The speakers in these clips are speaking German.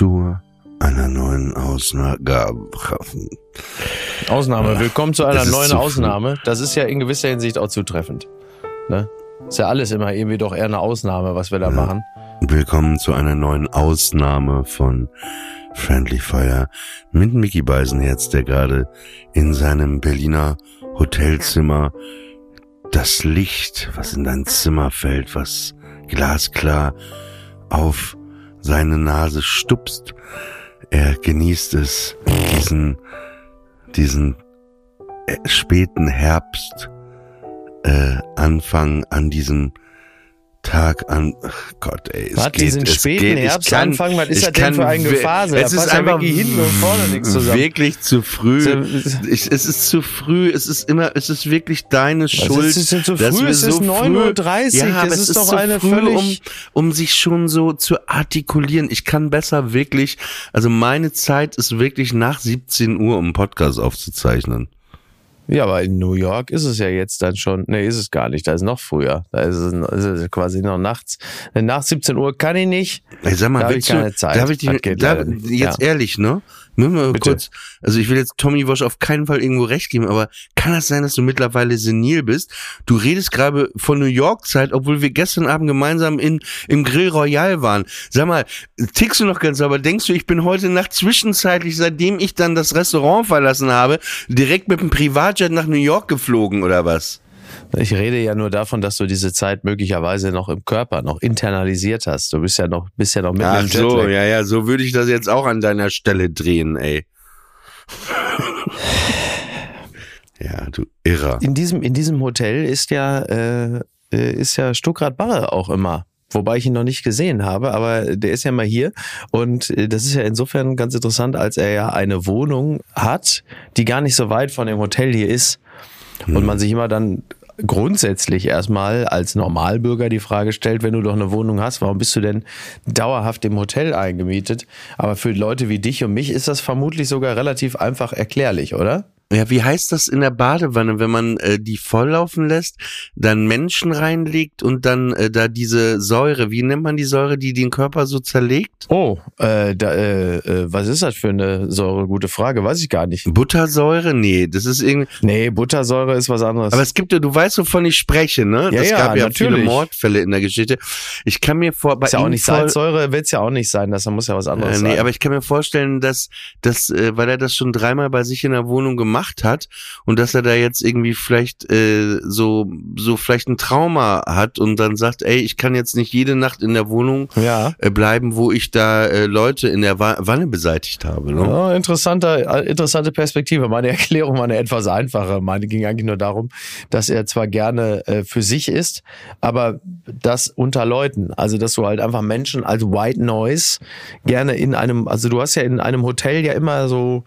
zu einer neuen Ausgabe. Ausnahme. Willkommen zu einer neuen. Ausnahme. Das ist ja in gewisser Hinsicht auch zutreffend. Ne? Ist ja alles immer irgendwie doch eher eine Ausnahme, was wir da machen. Willkommen zu einer neuen Ausnahme von Friendly Fire mit Mickey Beisenherz, der gerade in seinem Berliner Hotelzimmer das Licht, was in dein Zimmer fällt, was glasklar auf seine Nase stupst. Er genießt es, diesen, diesen äh, späten Herbst äh, Anfang an diesem Tag an. Ach Gott, ey. Es Was, geht, diesen es späten geht, ich Herbstanfang, was ist das denn kann für ein? Da Es ist ja einfach wirklich hinten und vorne nichts zusammen. Wirklich zu früh. So- Ich, es ist zu früh. Es ist immer, es ist wirklich deine Schuld. ist denn zu dass früh? wir Es ist so 9:30 Ja, Das ist es ist doch zu eine früh, völlig- um, um sich schon so zu artikulieren. Ich kann besser wirklich, also meine Zeit ist wirklich nach 17 Uhr, um einen Podcast aufzuzeichnen. Ja, aber in New York ist es ja jetzt dann schon, nee, ist es gar nicht, da ist noch früher. Da ist es, ist es quasi noch nachts. Nach 17 Uhr kann ich nicht. Ey, sag mal, Da hab willst ich keine Zeit. darf ich dich, Das geht da, leider nicht. jetzt Ja. ehrlich, ne? Bitte. kurz, also ich will jetzt Tommy Walsh auf keinen Fall irgendwo recht geben, aber kann das sein, dass du mittlerweile senil bist? Du redest gerade von New York Zeit, obwohl wir gestern Abend gemeinsam in, im Grill Royal waren. Sag mal, tickst du noch ganz, aber denkst du, ich bin heute Nacht zwischenzeitlich, seitdem ich dann das Restaurant verlassen habe, direkt mit dem Privatjet nach New York geflogen oder was? Ich rede ja nur davon, dass du diese Zeit möglicherweise noch im Körper noch internalisiert hast. Du bist ja noch, bist ja noch mitten Ach im so, Jetlag. ja, ja, so würde ich das jetzt auch an deiner Stelle drehen, ey. ja, du Irrer. In diesem, in diesem Hotel ist ja, äh, äh, ist ja Stuckrad Barre auch immer. Wobei ich ihn noch nicht gesehen habe, aber der ist ja mal hier. Und äh, das ist ja insofern ganz interessant, als er ja eine Wohnung hat, die gar nicht so weit von dem Hotel hier ist. Und man sich immer dann grundsätzlich erstmal als Normalbürger die Frage stellt, wenn du doch eine Wohnung hast, warum bist du denn dauerhaft im Hotel eingemietet? Aber für Leute wie dich und mich ist das vermutlich sogar relativ einfach erklärlich, oder? Ja, wie heißt das in der Badewanne, wenn man äh, die volllaufen lässt, dann Menschen reinlegt und dann äh, da diese Säure, wie nennt man die Säure, die den Körper so zerlegt? Oh, äh, da, äh, äh, was ist das für eine Säure? Gute Frage, weiß ich gar nicht. Buttersäure? Nee, das ist irgendwie. Nee, Buttersäure ist was anderes. Aber es gibt ja, du weißt, wovon ich spreche, ne? Ja, das ja, gab ja viele natürlich. Mordfälle in der Geschichte. Ich kann mir vor, bei ist ja auch nicht Salzsäure, wird's ja auch nicht sein, das muss ja was anderes Äh, nee, sein. aber ich kann mir vorstellen, dass, dass äh, weil er das schon dreimal bei sich in der Wohnung gemacht hat und dass er da jetzt irgendwie vielleicht äh, so so vielleicht ein Trauma hat und dann sagt, ey, ich kann jetzt nicht jede Nacht in der Wohnung ja. äh, bleiben, wo ich da äh, Leute in der Wa Wanne beseitigt habe. Ne? Ja, interessanter, äh, interessante Perspektive. Meine Erklärung war eine etwas einfache. Meine ging eigentlich nur darum, dass er zwar gerne äh, für sich ist, aber das unter Leuten. Also, dass du halt einfach Menschen als White Noise gerne in einem, also du hast ja in einem Hotel ja immer so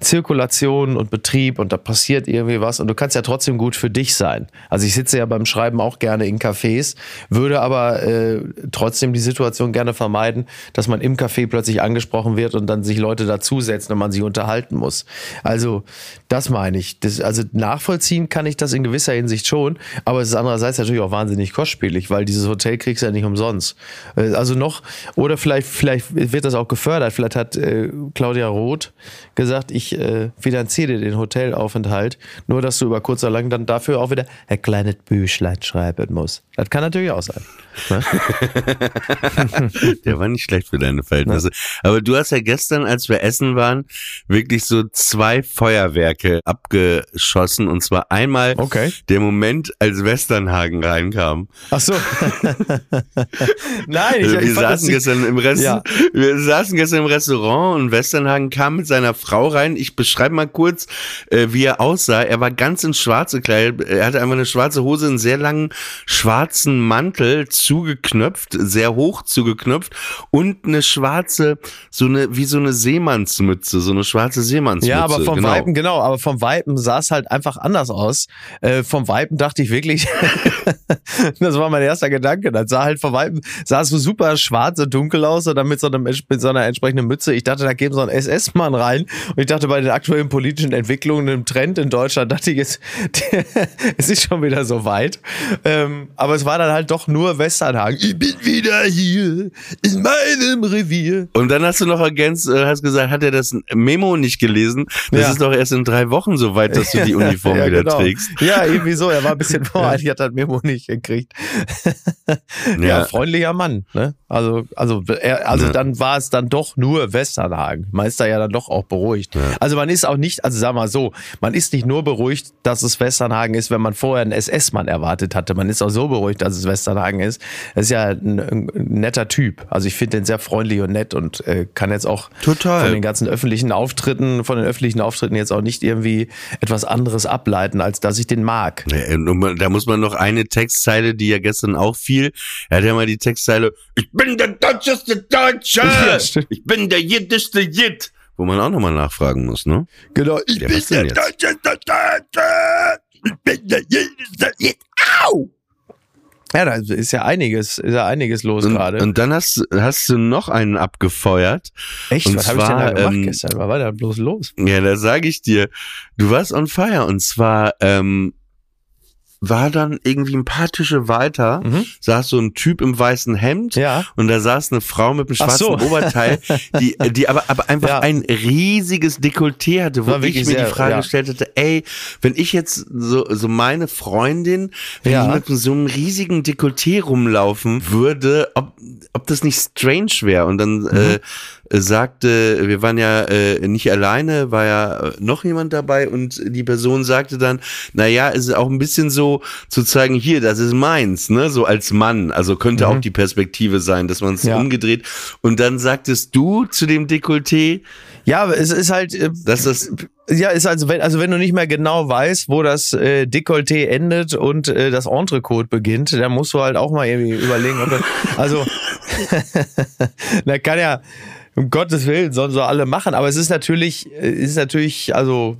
Zirkulation und Betrieb und da passiert irgendwie was und du kannst ja trotzdem gut für dich sein. Also ich sitze ja beim Schreiben auch gerne in Cafés, würde aber äh, trotzdem die Situation gerne vermeiden, dass man im Café plötzlich angesprochen wird und dann sich Leute dazusetzen und man sich unterhalten muss. Also das meine ich. Das, also nachvollziehen kann ich das in gewisser Hinsicht schon, aber es ist andererseits natürlich auch wahnsinnig kostspielig, weil dieses Hotel kriegst du ja nicht umsonst. Äh, also noch, oder vielleicht, vielleicht wird das auch gefördert. Vielleicht hat äh, Claudia Roth gesagt, ich äh, finanziere den Hotelaufenthalt, nur dass du über kurz oder lang dann dafür auch wieder ein kleines Büchlein schreiben musst. Das kann natürlich auch sein. Ne? Der war nicht schlecht für deine Verhältnisse. Aber du hast ja gestern, als wir essen waren, wirklich so zwei Feuerwerke abgeschossen. Und zwar einmal Okay. der Moment, als Westernhagen reinkam. Ach so. Nein, ich, Also ich wir fand saßen nicht- gestern im Rest, Ja. wir saßen gestern im Restaurant und Westernhagen kam mit seiner Frau rein. Ich beschreibe mal kurz, äh, wie er aussah. Er war ganz in schwarze gekleidet. Er hatte einfach eine schwarze Hose, einen sehr langen schwarzen Mantel, zugeknöpft, sehr hoch zugeknöpft und eine schwarze, so eine, wie so eine Seemannsmütze, so eine schwarze Seemannsmütze. Ja, aber vom genau. Weiben, genau, aber vom Weiben sah es halt einfach anders aus. Äh, vom Weiben dachte ich wirklich, das war mein erster Gedanke. Das sah halt vom Weiben, sah es so super schwarz und dunkel aus und dann mit so, einem, mit so einer entsprechenden Mütze. Ich dachte, da käme so ein SS-Mann rein. Und ich dachte, bei den aktuellen politischen Entwicklungen im Trend in Deutschland, dachte ich, es, es ist schon wieder so weit. Ähm, aber es war dann halt doch nur Westernhagen. Ich bin wieder hier in meinem Revier. Und dann hast du noch ergänzt, äh, hast gesagt, hat er das Memo nicht gelesen? Das Ja. ist doch erst in drei Wochen so weit, dass du die Uniform Ja, wieder genau. trägst. Ja, irgendwie so. Er war ein bisschen voreilig, hat das Memo nicht gekriegt. Ja, Ja. freundlicher Mann. Ne? Also, also, er, also dann war es dann doch nur Westernhagen. Man ist da ja dann doch auch beruhigt. Also man ist auch nicht, also sag mal so, man ist nicht nur beruhigt, dass es Westernhagen ist, wenn man vorher einen SS-Mann erwartet hatte. Man ist auch so beruhigt, dass es Westernhagen ist. Das ist ja ein, ein netter Typ. Also ich finde den sehr freundlich und nett und äh, kann jetzt auch Total. von den ganzen öffentlichen Auftritten, von den öffentlichen Auftritten jetzt auch nicht irgendwie etwas anderes ableiten, als dass ich den mag. Man- Da muss man noch eine Textzeile, die ja gestern auch fiel. Er hat ja mal die Textzeile, ich bin der deutscheste Deutsche! Ja, ich bin der jiddischste Jid! Wo man auch nochmal nachfragen muss, ne? Genau, ich Ja, jetzt? deutscheste Deutsche. Ich bin der. Au! Ja, da ist ja einiges, ist ja einiges los gerade. und dann hast, hast du noch einen abgefeuert. Echt, und was habe ich denn da gemacht ähm, gestern? Was war da bloß los? Ja, da sage ich dir, du warst on fire. Und zwar ähm, war dann irgendwie ein paar Tische weiter, Mhm. saß so ein Typ im weißen Hemd Ja. und da saß eine Frau mit einem schwarzen so. Oberteil, die, die aber, aber einfach Ja. ein riesiges Dekolleté hatte, wo War ich mir sehr- die Frage ja. gestellt hätte, ey, wenn ich jetzt so, so meine Freundin, wenn Ja. die mit so einem riesigen Dekolleté rumlaufen würde, ob, ob das nicht strange wäre. Und dann Mhm. äh, sagte, wir waren ja äh, nicht alleine, war ja äh, noch jemand dabei und die Person sagte dann, na ja, es ist auch ein bisschen so zu zeigen, hier, das ist meins, ne, so als Mann. Also könnte auch die Perspektive sein, dass man es Mhm. Ja. umgedreht. Und dann sagtest du zu dem Dekolleté, Ja, es ist halt, äh, dass das ja, ist also wenn, also wenn du nicht mehr genau weißt, wo das äh, Dekolleté endet und äh, das Entrecote beginnt, dann musst du halt auch mal irgendwie überlegen, ob das, also, da kann ja, um Gottes Willen, sollen so alle machen, aber es ist natürlich, es ist natürlich, also,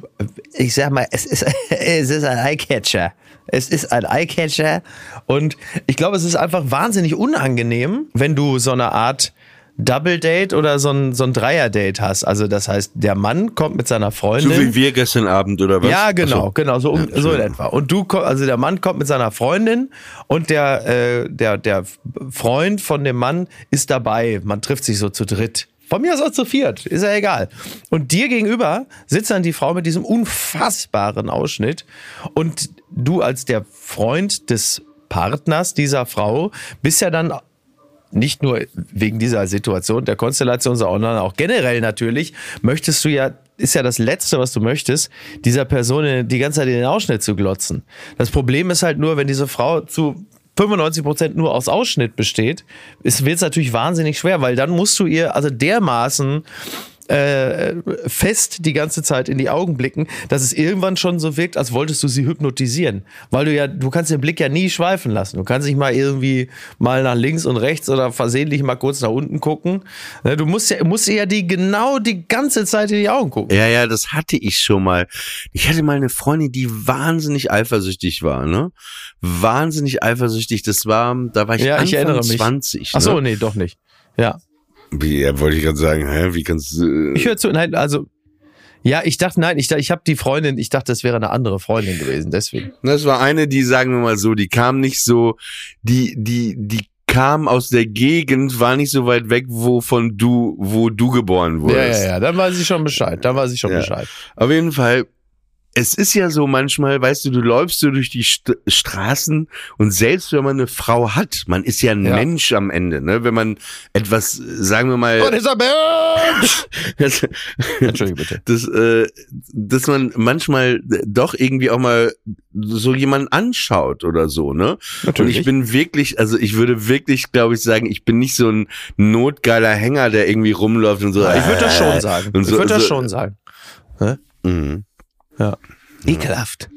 ich sag mal, es ist, es ist ein Eyecatcher. Es ist ein Eyecatcher und ich glaube, es ist einfach wahnsinnig unangenehm, wenn du so eine Art Double Date oder so ein, so ein Dreier Date hast. Also das heißt, der Mann kommt mit seiner Freundin. so wie wir gestern Abend oder was? Ja, genau, so. genau, so, um, Ja, so in etwa. Und du, also der Mann kommt mit seiner Freundin und der, äh, der, der Freund von dem Mann ist dabei. Man trifft sich so zu dritt. Von mir aus auch zu viert, ist ja egal. Und dir gegenüber sitzt dann die Frau mit diesem unfassbaren Ausschnitt und du als der Freund des Partners dieser Frau bist ja dann nicht nur wegen dieser Situation der Konstellation, sondern auch generell natürlich, möchtest du ja, ist ja das Letzte, was du möchtest, dieser Person die ganze Zeit in den Ausschnitt zu glotzen. Das Problem ist halt nur, wenn diese Frau zu 95 Prozent nur aus Ausschnitt besteht, es wird natürlich wahnsinnig schwer, weil dann musst du ihr also dermaßen äh, fest die ganze Zeit in die Augen blicken, dass es irgendwann schon so wirkt, als wolltest du sie hypnotisieren. Weil du ja, du kannst den Blick ja nie schweifen lassen. Du kannst nicht mal irgendwie mal nach links und rechts oder versehentlich mal kurz nach unten gucken. Ne, du musst ja, musst ja die genau die ganze Zeit in die Augen gucken. Ja, ja, das hatte ich schon mal. Ich hatte mal eine Freundin, die wahnsinnig eifersüchtig war, ne? Wahnsinnig eifersüchtig. Das war, da war ich Ja, ich Anfang erinnere mich. 20. Ach so, ne? nee, doch nicht. Ja. Wie, ja, wollte ich gerade sagen, hä, wie kannst du. Ich höre zu, nein, also ja, ich dachte, nein, ich, ich habe die Freundin, ich dachte, das wäre eine andere Freundin gewesen, deswegen. Das war eine, die, sagen wir mal so, die kam nicht so, die, die, die kam aus der Gegend, war nicht so weit weg, wovon du, wo du geboren Ja, wurdest. ja, ja, dann weiß ich schon Bescheid, dann weiß ich schon Ja. Bescheid. Auf jeden Fall, es ist ja so manchmal, weißt du, du läufst so durch die St Straßen und selbst wenn man eine Frau hat, man ist ja ein Ja. Mensch am Ende, ne? Wenn man etwas, sagen wir mal, What is a bitch? das, Entschuldige bitte. das, äh, dass man manchmal doch irgendwie auch mal so jemanden anschaut oder so, ne? Und ich bin wirklich, also ich würde wirklich, glaube ich, sagen, ich bin nicht so ein notgeiler Hänger, der irgendwie rumläuft und so. ich würde das schon äh, sagen. und ich so- würde das so- schon sagen. Mhm. Ja. Ekelhaft.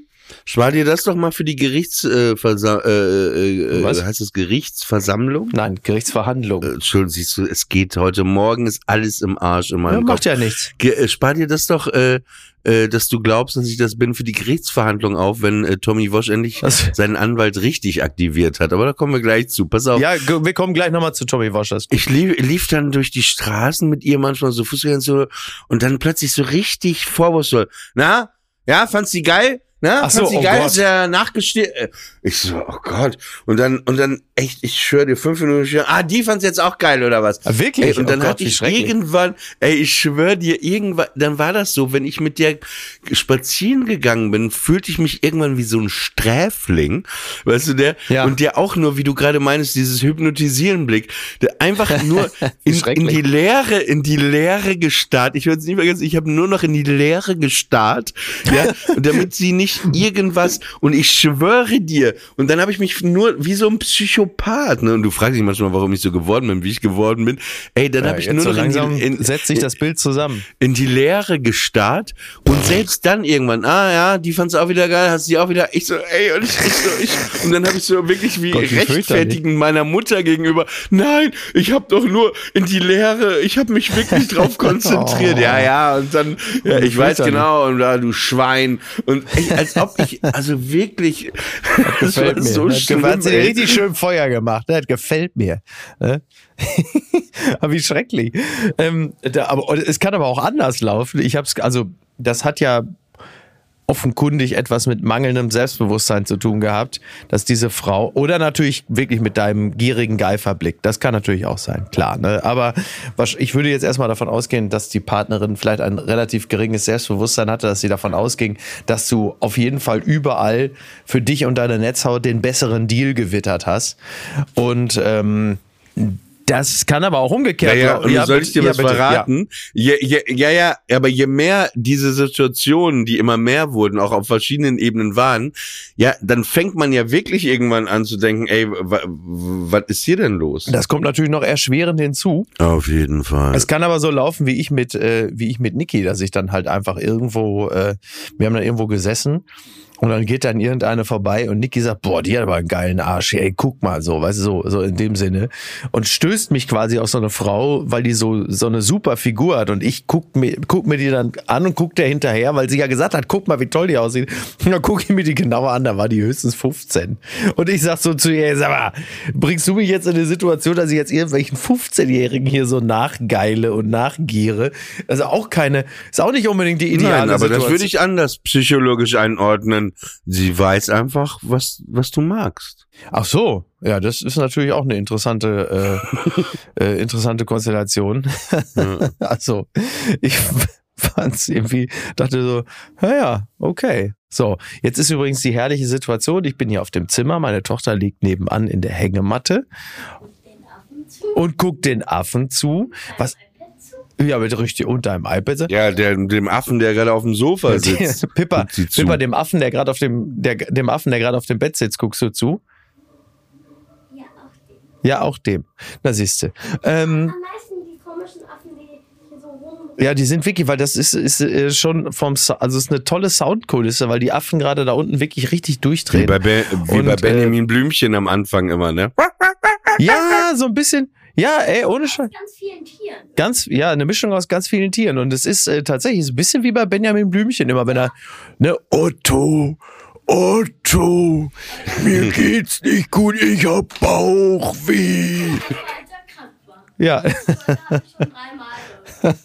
Spar dir das doch mal für die Gerichts, äh, Versa äh, äh, Was? heißt das Gerichtsversammlung? Nein, Gerichtsverhandlung. Äh, Entschuldigung, siehst du, es geht heute Morgen, ist alles im Arsch in ja, meinem Kopf. macht ja nichts. Ge äh, spar dir das doch, äh, äh, dass du glaubst, dass ich das bin für die Gerichtsverhandlung auf, wenn äh, Tommy Wosch endlich Was? seinen Anwalt richtig aktiviert hat. Aber da kommen wir gleich zu. Pass auf. Ja, wir kommen gleich nochmal zu Tommy gut. Ich lief, lief dann durch die Straßen mit ihr manchmal so Fußgänger so und dann plötzlich so richtig vorwurfsvoll. Na, ja, fandst du die geil? Na, Ach so, fandst du die oh geil? Gott. Ist ja nachgesteht. Ich so, oh Gott. Und dann, und dann, echt, ich schwöre dir, fünf Minuten später, ah, die fand's jetzt auch geil, oder was? Ah, wirklich? Ey, und dann Oh Gott, hatte ich irgendwann, ey, ich schwöre dir, irgendwann, dann war das so, wenn ich mit der spazieren gegangen bin, fühlte ich mich irgendwann wie so ein Sträfling, weißt du, der, Ja. und der auch nur, wie du gerade meinst, dieses hypnotisieren Blick, der einfach nur in, in die Leere, in die Leere gestarrt. Ich würde es nicht vergessen, ich habe nur noch in die Leere gestarrt, ja, und damit sie nicht irgendwas, und ich schwöre dir, und dann habe ich mich nur wie so ein Psychopath, ne, und du fragst dich manchmal, warum ich so geworden bin, wie ich geworden bin. Ey, dann Ja, habe ich nur so noch in langsam die, in, setzt sich das Bild zusammen. in die Leere gestarrt und selbst dann irgendwann, ah ja, die fand's auch wieder geil, hast du die auch wieder, ich so, ey, und ich, ich so, ich, und dann habe ich so wirklich wie Gott, rechtfertigen meiner Mutter gegenüber, nein, ich habe doch nur in die Leere, ich habe mich wirklich drauf konzentriert, Oh. ja, ja, und dann, ja, ich weiß genau, und da, du Schwein, und ich, als ob ich, also wirklich, das Gefällt mir. so Hat schlimm, hat sie richtig schön Feuer gemacht. Das gefällt mir. Ne? aber wie schrecklich. Ähm, da, aber es kann aber auch anders laufen. Ich hab's, also das hat ja offenkundig etwas mit mangelndem Selbstbewusstsein zu tun gehabt, dass diese Frau oder natürlich wirklich mit deinem gierigen Geiferblick, das kann natürlich auch sein, klar. Ne? Aber was, ich würde jetzt erstmal davon ausgehen, dass die Partnerin vielleicht ein relativ geringes Selbstbewusstsein hatte, dass sie davon ausging, dass du auf jeden Fall überall für dich und deine Netzhaut den besseren Deal gewittert hast. Und ähm, das kann aber auch umgekehrt Ja, ja, und Ja, soll ich dir ja, was bitte, ja. verraten? Je, je, ja, ja, aber je mehr diese Situationen, die immer mehr wurden, auch auf verschiedenen Ebenen waren, ja, dann fängt man ja wirklich irgendwann an zu denken, ey, was ist hier denn los? Das kommt natürlich noch erschwerend hinzu. Auf jeden Fall. Es kann aber so laufen, wie ich mit, äh, wie ich mit Niki, dass ich dann halt einfach irgendwo, äh, wir haben dann irgendwo gesessen und dann geht dann irgendeine vorbei und Niki sagt, boah, die hat aber einen geilen Arsch, ey, guck mal so, weißt du, so, so in dem Sinne. Und stößt mich quasi auf so eine Frau, weil die so, so eine super Figur hat und ich guck mir, guck mir die dann an und guck der hinterher, weil sie ja gesagt hat, guck mal, wie toll die aussieht. Und dann guck ich mir die genauer an, da war die höchstens 15. Und ich sag so zu ihr, sag mal, bringst du mich jetzt in eine Situation, dass ich jetzt irgendwelchen 15-Jährigen hier so nachgeile und nachgiere? Also auch keine, ist auch nicht unbedingt die ideale Nein, aber das Situation. würde ich anders psychologisch einordnen. Sie weiß einfach, was, was du magst. Ach so, ja, das ist natürlich auch eine interessante, äh, äh, interessante Konstellation. also, ich fand's irgendwie, dachte so, naja, okay. So, jetzt ist übrigens die herrliche Situation. Ich bin hier auf dem Zimmer, meine Tochter liegt nebenan in der Hängematte und guckt den Affen zu. Was? Ja, mit richtig unter einem iPad. Ja, der, dem Affen, der gerade auf dem Sofa sitzt. Pippa. Pippa, dem Affen, der gerade auf dem, der, dem Affen, der gerade auf dem Bett sitzt, guckst du zu? Ja, auch die. Ja, auch dem. Da siehst du. Ähm, Am meisten die komischen Affen, die hier so rum, Ja, die sind wirklich, weil das ist, ist äh, schon vom, also es ist eine tolle Soundkulisse, weil die Affen gerade da unten wirklich richtig Wie durchdrehen. bei, Be wie Und, bei äh, Benjamin Blümchen am Anfang immer, ne? Ja, so ein bisschen. Ja, ey, ohne Scheiß. Ganz vielen Tieren. Ganz, ja, eine Mischung aus ganz vielen Tieren. Und es ist äh, tatsächlich so ein bisschen wie bei Benjamin Blümchen, immer wenn er, ne, Otto, Otto, mir geht's nicht gut, ich hab Bauchweh. Als er krank war. Ja,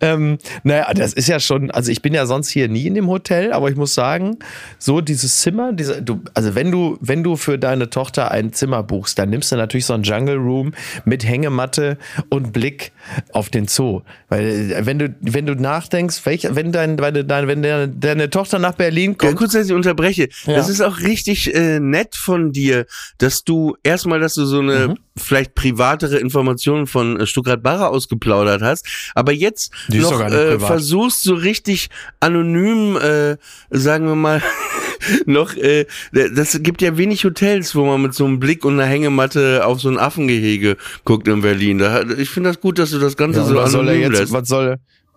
Ähm, naja, das ist ja schon, also ich bin ja sonst hier nie in dem Hotel, aber ich muss sagen, so dieses Zimmer, diese, du, also wenn du, wenn du für deine Tochter ein Zimmer buchst, dann nimmst du natürlich so ein Jungle Room mit Hängematte und Blick auf den Zoo. Weil äh, wenn du, wenn du nachdenkst, welch, wenn dein, wenn deine, wenn deine, deine Tochter nach Berlin Ja, kommt, kurz, dass ich unterbreche. Ja. Das ist auch richtig äh, nett von dir, dass du erstmal, dass du so eine Mhm. Vielleicht privatere Informationen von äh, Stuttgart Barre ausgeplaudert hast, aber jetzt Die noch äh, versuchst so richtig anonym, äh, sagen wir mal, noch, äh, das gibt ja wenig Hotels, wo man mit so einem Blick und einer Hängematte auf so ein Affengehege guckt in Berlin. Da, ich finde das gut, dass du das Ganze Ja, so was soll er anonym jetzt, lässt. was soll,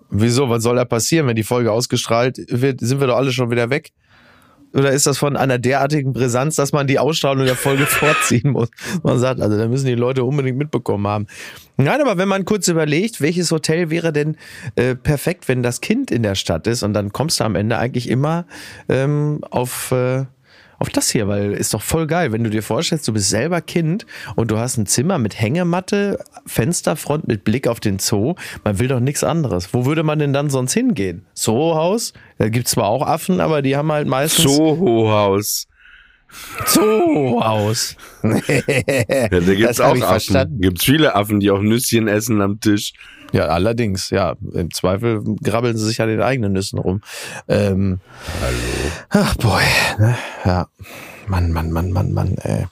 wieso, was soll da passieren, wenn die Folge ausgestrahlt wird, sind wir doch alle schon wieder weg? Oder ist das von einer derartigen Brisanz, dass man die Ausstrahlung der Folge vorziehen muss? Man sagt, also da müssen die Leute unbedingt mitbekommen haben. Nein, aber wenn man kurz überlegt, welches Hotel wäre denn äh, perfekt, wenn das Kind in der Stadt ist und dann kommst du am Ende eigentlich immer ähm, auf, äh, auf das hier, weil ist doch voll geil, wenn du dir vorstellst, du bist selber Kind und du hast ein Zimmer mit Hängematte, Fensterfront mit Blick auf den Zoo. Man will doch nichts anderes. Wo würde man denn dann sonst hingehen? Zoohaus? Da gibt's zwar auch Affen, aber die haben halt meistens Soho-Haus. Zoohaus. Ja, da gibt's Das hab auch Affen. verstanden. Gibt's viele Affen, die auch Nüsschen essen am Tisch. Ja, allerdings, ja. Im Zweifel grabbeln sie sich an den eigenen Nüssen rum. Ähm, Hallo. Ach boy, ne? Ja. Mann, Mann, Mann, Mann, Mann, ey.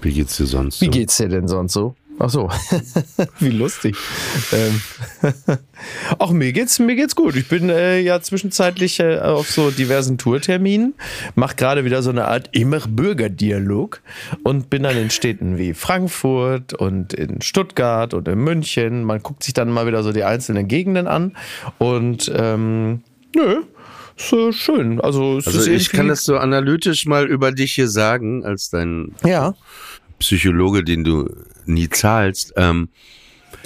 Wie geht's dir sonst? Wie so? geht's dir denn sonst so? Ach so, wie lustig. ähm. Ach, mir geht's, mir geht's gut. Ich bin äh, ja zwischenzeitlich äh, auf so diversen Tourterminen, mache gerade wieder so eine Art immer Bürgerdialog und bin dann in Städten wie Frankfurt und in Stuttgart und in München. Man guckt sich dann mal wieder so die einzelnen Gegenden an und ähm, nö, ist äh, schön. Also, Also ich kann das so analytisch mal über dich hier sagen, als dein ja. Psychologe, den du nie zahlst. Ähm,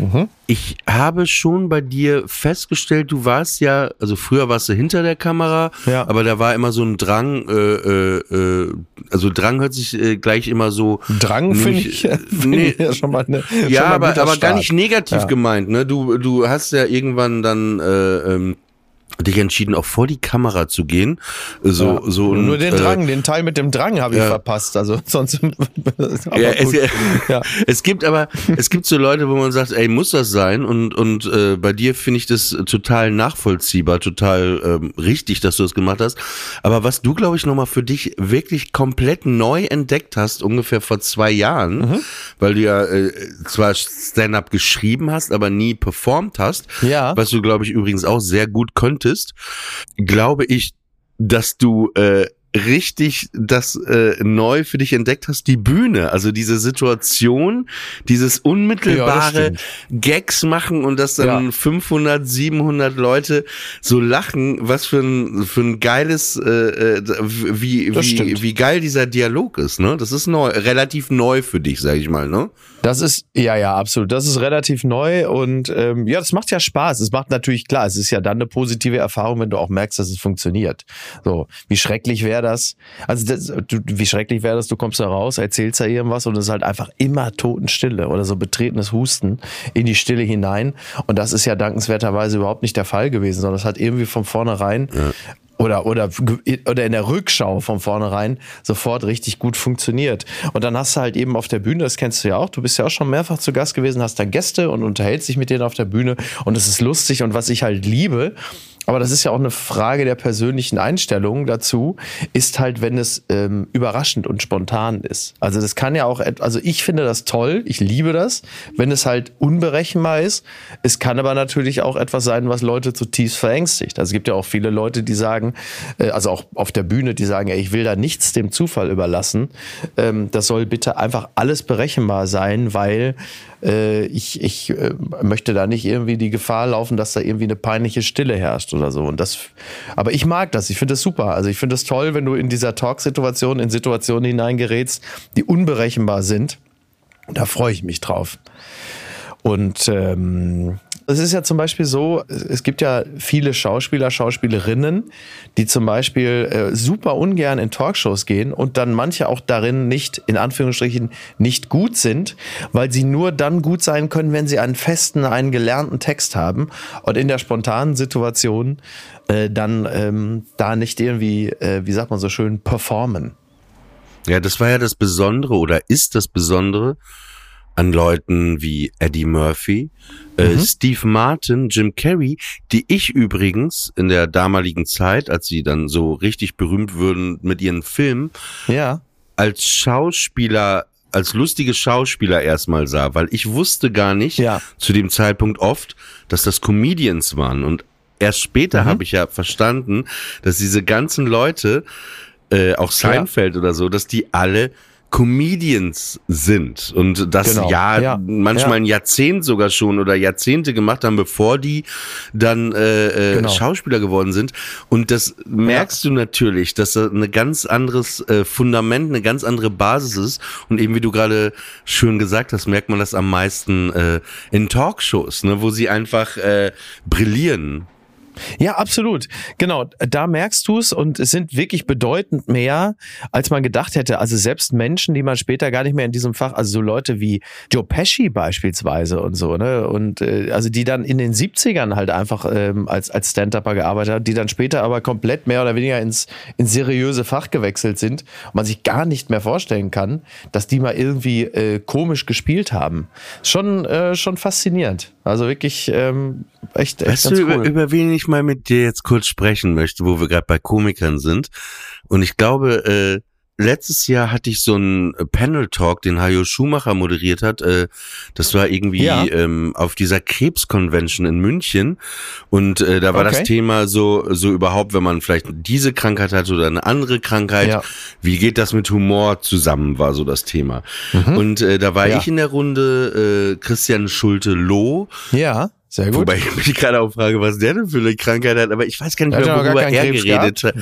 Mhm. Ich habe schon bei dir festgestellt, du warst ja, also früher warst du hinter der Kamera, Ja. aber da war immer so ein Drang, äh, äh, äh, also Drang hört sich äh, gleich immer so. Drang finde ich, äh, find nee. ich ja schon mal eine, Ja, mal aber, aber gar nicht negativ Ja. gemeint, ne? Du, du hast ja irgendwann dann äh, ähm, dich entschieden, auch vor die Kamera zu gehen. So, Ja. so Nur und, den äh, Drang, den Teil mit dem Drang habe ich ja. verpasst. Also sonst. ja, es, ja. es gibt aber, es gibt so Leute, wo man sagt, ey, muss das sein? Und, und äh, bei dir finde ich das total nachvollziehbar, total ähm, richtig, dass du das gemacht hast. Aber was du, glaube ich, nochmal für dich wirklich komplett neu entdeckt hast, ungefähr vor zwei Jahren, Mhm. weil du ja äh, zwar Stand-up geschrieben hast, aber nie performt hast, Ja. was du, glaube ich, übrigens auch sehr gut könntest, glaube ich, dass du äh, richtig das äh, neu für dich entdeckt hast, die Bühne, also diese Situation, dieses unmittelbare Gags machen und dass dann Ja. 500, 700 Leute so lachen, was für ein für ein geiles äh, äh, wie Das wie stimmt. wie geil dieser Dialog ist, ne? Das ist neu, relativ neu für dich, sag ich mal, ne? Das ist, ja, ja, absolut. Das ist relativ neu und ähm, ja, das macht ja Spaß. Es macht natürlich klar, es ist ja dann eine positive Erfahrung, wenn du auch merkst, dass es funktioniert. So, wie schrecklich wäre das? Also, das, du, wie schrecklich wäre das, du kommst da raus, erzählst da irgendwas und es ist halt einfach immer Totenstille oder so betretenes Husten in die Stille hinein. Und das ist ja dankenswerterweise überhaupt nicht der Fall gewesen, sondern es hat irgendwie von vornherein oder, oder, oder in der Rückschau von vornherein sofort richtig gut funktioniert. Und dann hast du halt eben auf der Bühne, das kennst du ja auch, du bist ja auch schon mehrfach zu Gast gewesen, hast da Gäste und unterhältst dich mit denen auf der Bühne und es ist lustig und was ich halt liebe, aber das ist ja auch eine Frage der persönlichen Einstellung dazu, ist halt, wenn es ähm, überraschend und spontan ist. Also das kann ja auch, also ich finde das toll, ich liebe das, wenn es halt unberechenbar ist. Es kann aber natürlich auch etwas sein, was Leute zutiefst verängstigt. Also es gibt ja auch viele Leute, die sagen, äh, also auch auf der Bühne, die sagen, ey, ich will da nichts dem Zufall überlassen. Ähm, das soll bitte einfach alles berechenbar sein, weil äh, ich, ich äh, möchte da nicht irgendwie die Gefahr laufen, dass da irgendwie eine peinliche Stille herrscht oder so. Und das, aber ich mag das, ich finde das super. Also ich finde es toll, wenn du in dieser Talksituation in Situationen hineingerätst, die unberechenbar sind. Da freue ich mich drauf. Und ähm, es ist ja zum Beispiel so, es gibt ja viele Schauspieler, Schauspielerinnen, die zum Beispiel äh, super ungern in Talkshows gehen und dann manche auch darin nicht, in Anführungsstrichen, nicht gut sind, weil sie nur dann gut sein können, wenn sie einen festen, einen gelernten Text haben und in der spontanen Situation äh, dann ähm, da nicht irgendwie, äh, wie sagt man so schön, performen. Ja, das war ja das Besondere oder ist das Besondere an Leuten wie Eddie Murphy, äh, Mhm. Steve Martin, Jim Carrey, die ich übrigens in der damaligen Zeit, als sie dann so richtig berühmt würden mit ihren Filmen, Ja. als Schauspieler, als lustige Schauspieler erstmal sah, weil ich wusste gar nicht Ja. zu dem Zeitpunkt oft, dass das Comedians waren und erst später Mhm. habe ich ja verstanden, dass diese ganzen Leute, äh, auch Seinfeld oder so, dass die alle Comedians sind und das Genau. ja, Ja. manchmal Ja. ein Jahrzehnt sogar schon oder Jahrzehnte gemacht haben, bevor die dann äh, äh, Genau. Schauspieler geworden sind. Und das merkst du natürlich, dass da ein ganz anderes äh, Fundament, eine ganz andere Basis ist. Und eben wie du gerade schön gesagt hast, merkt man das am meisten äh, in Talkshows, ne, wo sie einfach äh, brillieren. Ja, absolut. Genau, da merkst du es und es sind wirklich bedeutend mehr, als man gedacht hätte. Also selbst Menschen, die man später gar nicht mehr in diesem Fach, also so Leute wie Joe Pesci beispielsweise und so, ne? Und äh, also die dann in den 70ern halt einfach ähm, als, als Stand-Upper gearbeitet haben, die dann später aber komplett mehr oder weniger ins, ins seriöse Fach gewechselt sind und man sich gar nicht mehr vorstellen kann, dass die mal irgendwie äh, komisch gespielt haben. Schon, äh, schon faszinierend. Also wirklich ähm, echt, echt Weißt du, ganz über, cool. über wen ich mal mit dir jetzt kurz sprechen möchte, wo wir gerade bei Komikern sind? Und ich glaube, äh, letztes Jahr hatte ich so einen Panel-Talk, den Hajo Schumacher moderiert hat. Äh, das war irgendwie Ja. ähm, auf dieser Krebs-Convention in München. Und äh, da war Okay. das Thema so, so überhaupt, wenn man vielleicht diese Krankheit hat oder eine andere Krankheit, Ja. wie geht das mit Humor zusammen, war so das Thema. Und äh, da war Mhm. Ja. ich in der Runde äh, Christian Schulte-Loh. Ja, sehr gut. Wobei ich mich gerade auch frage, was der denn für eine Krankheit hat, aber ich weiß gar nicht Der mehr, worüber er Krebs geredet hat.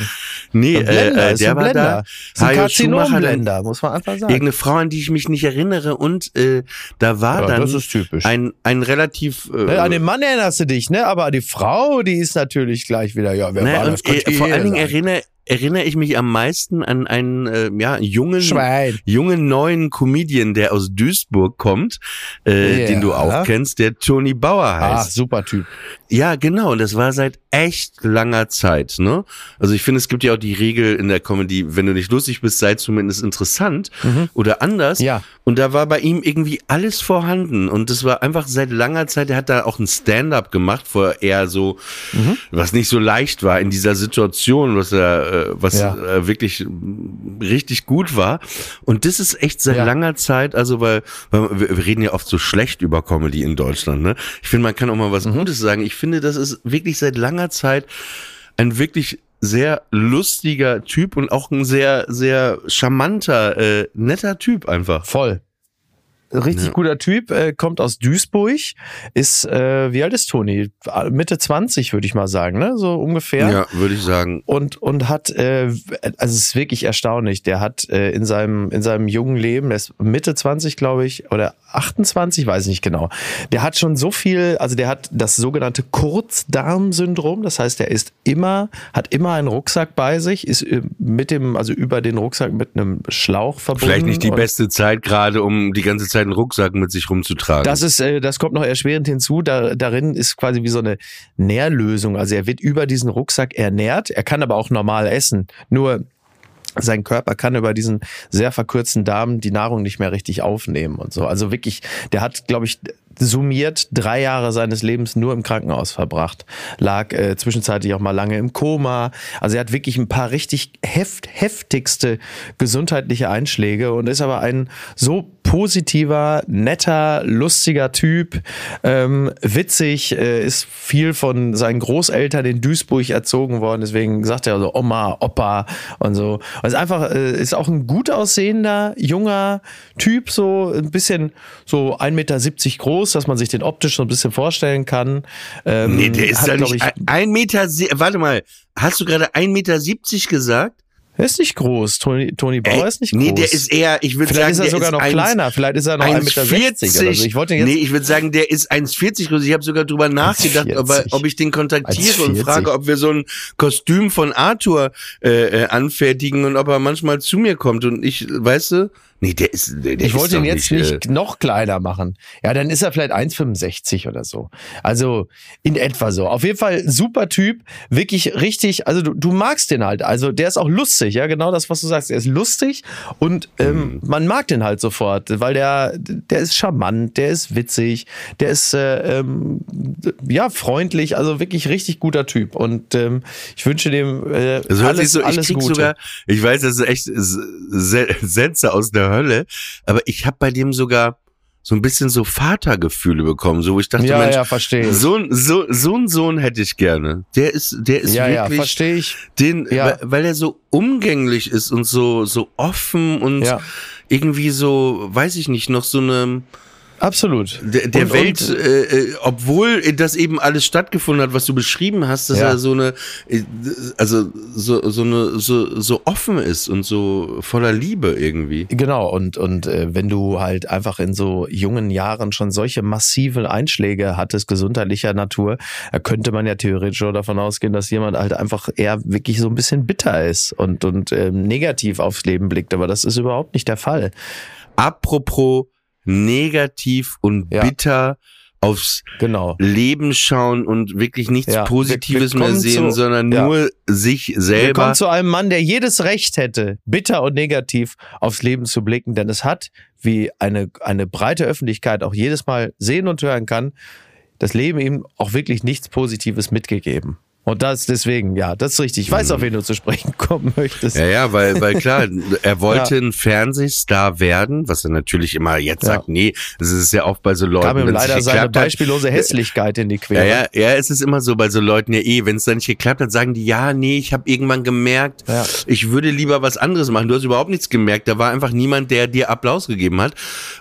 Nee, Ein Blender, äh, äh, der war Blender. da. Ein Karzinomblender, muss man einfach sagen. irgendeine Frau, an die ich mich nicht erinnere und äh, da war Ja, dann das ist typisch. ein ein relativ äh, Ne, an den Mann erinnerst du dich, ne? Aber an die Frau, die ist natürlich gleich wieder, ja, wer ne, war das? äh, Könnte vor allen Dingen erinnere erinnere ich mich am meisten an einen äh, ja jungen Schwein. jungen neuen Comedian, der aus Duisburg kommt, äh, Ja. den du auch kennst, der Tony Bauer Ah, heißt. super Typ. Ja, genau. Und das war seit echt langer Zeit. Ne? Also ich finde, es gibt ja auch die Regel in der Comedy, wenn du nicht lustig bist, sei zumindest interessant oder anders. Ja. Und da war bei ihm irgendwie alles vorhanden. Und das war einfach seit langer Zeit. Er hat da auch ein Stand-up gemacht, wo er eher so, was nicht so leicht war in dieser Situation, was er, äh, was Ja. äh, wirklich richtig gut war. Und das ist echt seit Ja. langer Zeit, also weil, weil wir, wir reden ja oft so schlecht über Comedy in Deutschland. Ne? Ich finde, man kann auch mal was Gutes sagen. Ich finde, das ist wirklich seit langer Zeit ein wirklich sehr lustiger Typ und auch ein sehr, sehr charmanter, äh, netter Typ einfach. Voll. Richtig Ja. guter Typ, äh, kommt aus Duisburg, ist, äh, wie alt ist Toni? Mitte 20, würde ich mal sagen, ne? So ungefähr. Ja, würde ich sagen. und und hat äh, also es ist wirklich erstaunlich der hat äh, in seinem in seinem jungen Leben der ist Mitte 20 glaube ich oder 28 weiß ich nicht genau der hat schon so viel also der hat das sogenannte Kurzdarmsyndrom das heißt er ist immer hat immer einen Rucksack bei sich ist äh, mit dem also über den Rucksack mit einem Schlauch verbunden Vielleicht nicht die beste Zeit gerade, um die ganze Zeit einen Rucksack mit sich rumzutragen. Das ist, äh, das kommt noch erschwerend hinzu. Da, darin ist quasi wie so eine Nährlösung. Also er wird über diesen Rucksack ernährt. Er kann aber auch normal essen. Nur sein Körper kann über diesen sehr verkürzten Darm die Nahrung nicht mehr richtig aufnehmen und so. Also wirklich, der hat, glaube ich, summiert drei Jahre seines Lebens nur im Krankenhaus verbracht. Lag äh, zwischenzeitlich auch mal lange im Koma. Also er hat wirklich ein paar richtig heft, heftigste gesundheitliche Einschläge und ist aber ein so positiver, netter, lustiger Typ, ähm, witzig, äh, ist viel von seinen Großeltern in Duisburg erzogen worden, deswegen sagt er so Oma, Opa und so. Also einfach äh, ist auch ein gut aussehender, junger Typ, so ein bisschen so 1,70 Meter groß, dass man sich den optisch so ein bisschen vorstellen kann. Ähm, Nee, der ist hat, ja nicht ich, ein, Meter, warte mal, hast du gerade 1,70 Meter gesagt? er ist nicht groß. Toni, Toni Bauer Ey, ist nicht nee, groß. der ist eher, ich würde Vielleicht sagen, ist er sogar noch ist kleiner. Vielleicht ist er noch 1,60 Meter oder so. Ich wollte jetzt nee, ich würde sagen, der ist 1,40 groß. Ich habe sogar drüber nachgedacht, ob, er- 1,40. ob ich den kontaktiere und 1,40. frage, ob wir so ein Kostüm von Arthur äh, äh, anfertigen und ob er manchmal zu mir kommt. Und ich, weißt du, nee, der ist, der, Ich wollte ihn jetzt nicht, nicht äh, noch kleiner machen. Ja, dann ist er vielleicht 1,65 oder so. Also in etwa so. Auf jeden Fall super Typ, wirklich richtig. Also du, du magst den halt. Also der ist auch lustig, ja, genau das, was du sagst. Er ist lustig und ähm, man mag den halt sofort, weil der, der ist charmant, der ist witzig, der ist äh, ähm, ja freundlich. Also wirklich richtig guter Typ. Und ähm, ich wünsche dem äh, hört alles, so, ich alles krieg Gute. sogar, ich weiß, das ist echt Sätze aus der Hölle, aber ich habe bei dem sogar so ein bisschen so Vatergefühle bekommen, so wo ich dachte, ja, Mensch, ja, verstehe. so, ein- so, so einen Sohn hätte ich gerne. Der ist, der ist ja, ja, wirklich verstehe ich. den, Ja. weil, weil er so umgänglich ist und so, so offen und Ja. irgendwie so, weiß ich nicht, noch so eine, Absolut. der, der Und- Welt, und- äh, äh, obwohl das eben alles stattgefunden hat, was du beschrieben hast, dass Ja. er so eine, äh, also so, so eine, so, so offen ist und so voller Liebe irgendwie. Genau, und, und äh, wenn du halt einfach in so jungen Jahren schon solche massiven Einschläge hattest, gesundheitlicher Natur, da könnte man ja theoretisch auch davon ausgehen, dass jemand halt einfach eher wirklich so ein bisschen bitter ist und, und ähm, negativ aufs Leben blickt. Aber das ist überhaupt nicht der Fall. Apropos negativ und Ja. bitter aufs Genau. Leben schauen und wirklich nichts Ja, Positives wir- wir mehr sehen, zu- sondern ja. nur sich Wir selber. kommen zu einem Mann, der jedes Recht hätte, bitter und negativ aufs Leben zu blicken, denn es hat, wie eine, eine breite Öffentlichkeit auch jedes Mal sehen und hören kann, das Leben ihm auch wirklich nichts Positives mitgegeben. Und das deswegen, ja, das ist richtig. Ich weiß, auf wen du zu sprechen kommen möchtest. Mhm. Ja, ja, weil, weil klar, er wollte ein Fernsehstar werden, was er natürlich immer jetzt Ja. sagt, nee, das ist ja oft bei so Leuten, Kam ihm leider seine hat. beispiellose Hässlichkeit in die Ja, Quere. ja, ja, es ist immer so bei so Leuten ja eh, wenn es dann nicht geklappt hat, sagen die, ja, nee, ich habe irgendwann gemerkt, Ja. ich würde lieber was anderes machen. Du hast überhaupt nichts gemerkt, da war einfach niemand, der dir Applaus gegeben hat.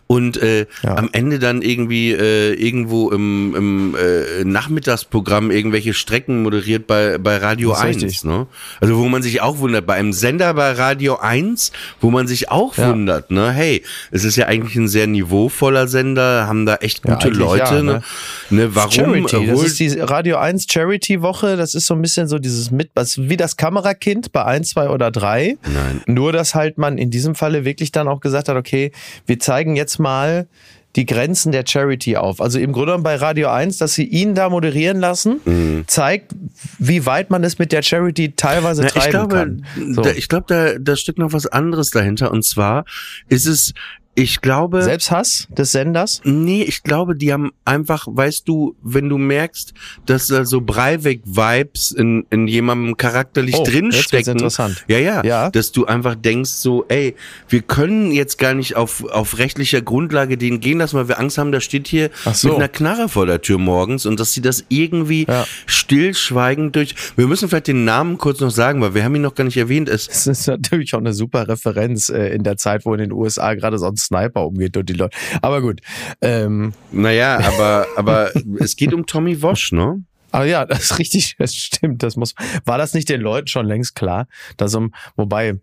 Und äh, Ja. am Ende dann irgendwie äh, irgendwo im, im äh, Nachmittagsprogramm irgendwelche Strecken moderiert bei, bei Radio Das ist 1. richtig. Ne? Also wo man sich auch wundert, bei einem Sender bei Radio 1, wo man sich auch Ja. wundert, ne? Hey, es ist ja eigentlich ein sehr niveauvoller Sender, haben da echt Ja, gute eigentlich Leute, ja, ne? ne? ne? Warum Charity, das ist die Radio 1 Charity Woche. Das ist so ein bisschen so dieses mit, wie das Kamerakind bei 1, 2 oder 3. Nein. Nur, dass halt man in diesem Falle wirklich dann auch gesagt hat, okay, wir zeigen jetzt mal die Grenzen der Charity auf. Also im Grunde genommen bei Radio 1, dass sie ihn da moderieren lassen, Mhm. zeigt, wie weit man es mit der Charity teilweise Na, treiben ich glaube, kann. So. da, ich glaube, da, da steckt noch was anderes dahinter. Und zwar ist es, ich glaube, Selbsthass des Senders? nee, ich glaube, die haben einfach, weißt du, wenn du merkst, dass da so Breivik-Vibes in, in jemandem charakterlich Oh, drinstecken. interessant. Ja, ja, Ja. Dass du einfach denkst so, ey, wir können jetzt gar nicht auf, auf rechtlicher Grundlage den gehen lassen, weil wir Angst haben, da steht hier so. mit einer Knarre vor der Tür morgens und dass sie das irgendwie Ja. stillschweigend durch. Wir müssen vielleicht den Namen kurz noch sagen, weil wir haben ihn noch gar nicht erwähnt. Es Das ist natürlich auch eine super Referenz äh, in der Zeit, wo in den USA gerade so ein Sniper umgeht und die Leute. Aber gut. Ähm, Naja, aber, aber es geht um Tommy Wosch, ne? aber ja, das ist richtig, das stimmt. Das muss. War das nicht den Leuten schon längst klar? Dass um, wobei,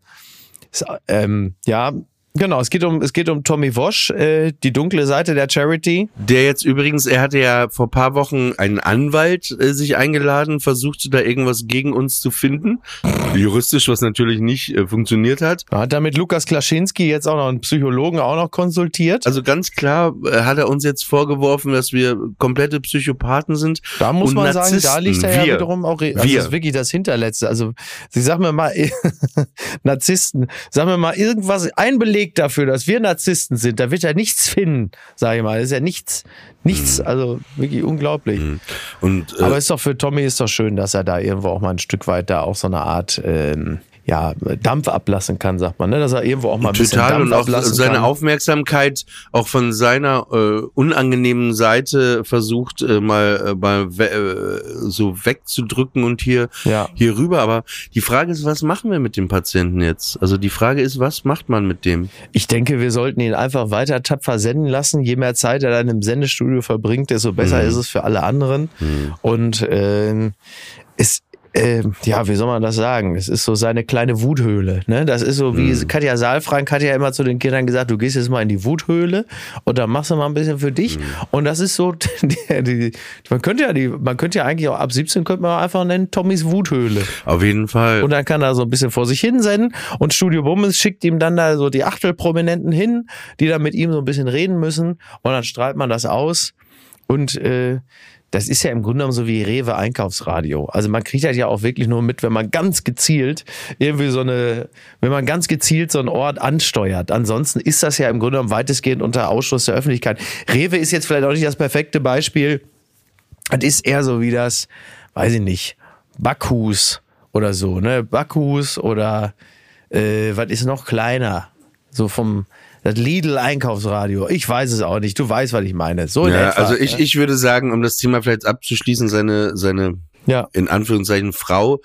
ähm, ja, genau, es geht um, es geht um Tommy Wosch, äh, die dunkle Seite der Charity. Der jetzt übrigens, er hatte ja vor paar Wochen einen Anwalt äh, sich eingeladen, versuchte da irgendwas gegen uns zu finden. Juristisch, was natürlich nicht äh, funktioniert hat. Hat er mit Lukas Klaschinski jetzt auch noch einen Psychologen auch noch konsultiert. Also ganz klar äh, hat er uns jetzt vorgeworfen, dass wir komplette Psychopathen sind. Da muss Und man sagen, da Narzissten, liegt er ja wir. wiederum auch. Also Wir. das ist wirklich das Hinterletzte. Also, sie sag mir mal, Narzissten, sag mir mal irgendwas, ein Beleg Beleg dafür, dass wir Narzissten sind. Da wird er nichts finden, sage ich mal. Das ist ja nichts, nichts, also wirklich unglaublich. Und äh, Aber ist doch für Tommy ist doch schön, dass er da irgendwo auch mal ein Stück weit da auch so eine Art ähm, ja, Dampf ablassen kann, sagt man, ne? Dass er irgendwo auch mal ein bisschen Total Dampf und auch ablassen seine kann. Aufmerksamkeit auch von seiner äh, unangenehmen Seite versucht äh, mal, äh, mal we äh, so wegzudrücken und hier Ja. hier rüber. Aber die Frage ist, was machen wir mit dem Patienten jetzt? Also die Frage ist, was macht man mit dem? Ich denke, wir sollten ihn einfach weiter tapfer senden lassen. Je mehr Zeit er dann im Sendestudio verbringt, desto besser ist es für alle anderen. Und ähm, es ähm, ja, wie soll man das sagen? Es ist so seine kleine Wuthöhle. Ne? Das ist so wie Katja Saalfrank hat ja immer zu den Kindern gesagt, du gehst jetzt mal in die Wuthöhle und dann machst du mal ein bisschen für dich. Und das ist so, die, die, man könnte ja die, man könnte ja eigentlich auch ab 17 könnte man einfach nennen Tommys Wuthöhle. Auf jeden Fall. Und dann kann er so ein bisschen vor sich hin senden und Studio Bummens schickt ihm dann da so die Achtelprominenten hin, die dann mit ihm so ein bisschen reden müssen und dann strahlt man das aus und äh, das ist ja im Grunde genommen so wie Rewe Einkaufsradio. Also man kriegt das ja auch wirklich nur mit, wenn man ganz gezielt irgendwie so eine, wenn man ganz gezielt so einen Ort ansteuert. Ansonsten ist das ja im Grunde genommen weitestgehend unter Ausschluss der Öffentlichkeit. Rewe ist jetzt vielleicht auch nicht das perfekte Beispiel. Das ist eher so wie das, weiß ich nicht, Backhus oder so, ne? Backhus oder äh, was ist noch kleiner? So vom das Lidl Einkaufsradio. Ich weiß es auch nicht. Du weißt, was ich meine. So in ja, etwa. also ich, ich würde sagen, um das Thema vielleicht abzuschließen, seine, seine ja. in Anführungszeichen Frau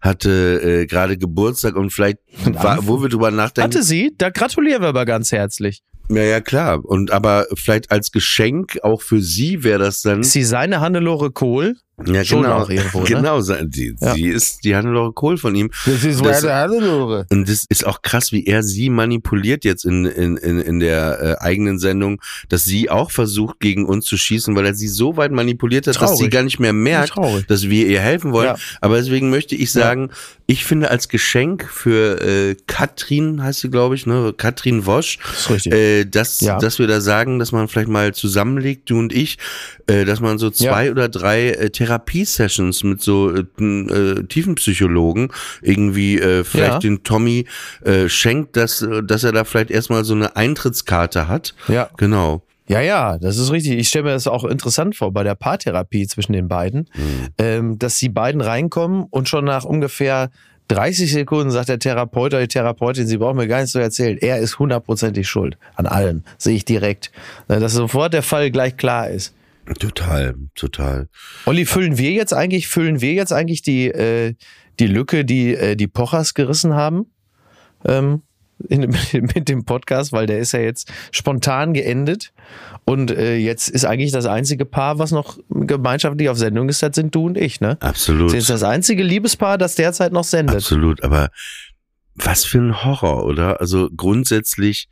hatte äh, gerade Geburtstag und vielleicht, war, wo wir drüber nachdenken. Hatte sie? Da gratulieren wir aber ganz herzlich. Ja, ja, klar. Und aber vielleicht als Geschenk auch für sie wäre das dann. Ist sie seine Hannelore Kohl? ja, schon genau. auch irgendwo, ne? genau, sie, Ja. sie ist die Hannelore Kohl von ihm. Das ist Das- meine Hannelore. Und das ist auch krass, wie er sie manipuliert jetzt in, in, in, in der äh, eigenen Sendung, dass sie auch versucht, gegen uns zu schießen, weil er sie so weit manipuliert hat, dass Traurig. sie gar nicht mehr merkt, Traurig. dass wir ihr helfen wollen. Ja. Aber deswegen möchte ich sagen, ich finde als Geschenk für äh, Katrin, heißt sie, glaube ich, ne? Katrin Wosch, ist richtig. Äh, dass, Ja. dass wir da sagen, dass man vielleicht mal zusammenlegt, du und ich, äh, dass man so zwei Ja. oder drei äh, Therapiesessions mit so äh, äh, Tiefenpsychologen irgendwie äh, vielleicht Ja. den Tommy äh, schenkt, dass, dass er da vielleicht erstmal so eine Eintrittskarte hat. Ja. Genau. Ja, ja, das ist richtig. Ich stelle mir das auch interessant vor bei der Paartherapie zwischen den beiden, ähm, dass die beiden reinkommen und schon nach ungefähr 30 Sekunden sagt der Therapeut oder die Therapeutin, sie brauchen mir gar nichts zu erzählen. Er ist hundertprozentig schuld an allem. Sehe ich direkt. Äh, Dass sofort der Fall gleich klar ist. Total, total. Olli, füllen wir jetzt eigentlich, füllen wir jetzt eigentlich die, äh, die Lücke, die äh, die Pochers gerissen haben? Ähm, in, mit dem Podcast, weil der ist ja jetzt spontan geendet. Und äh, jetzt ist eigentlich das einzige Paar, was noch gemeinschaftlich auf Sendung ist, das sind du und ich, ne? Absolut. Das ist das einzige Liebespaar, das derzeit noch sendet. Absolut, aber was für ein Horror, oder? Also grundsätzlich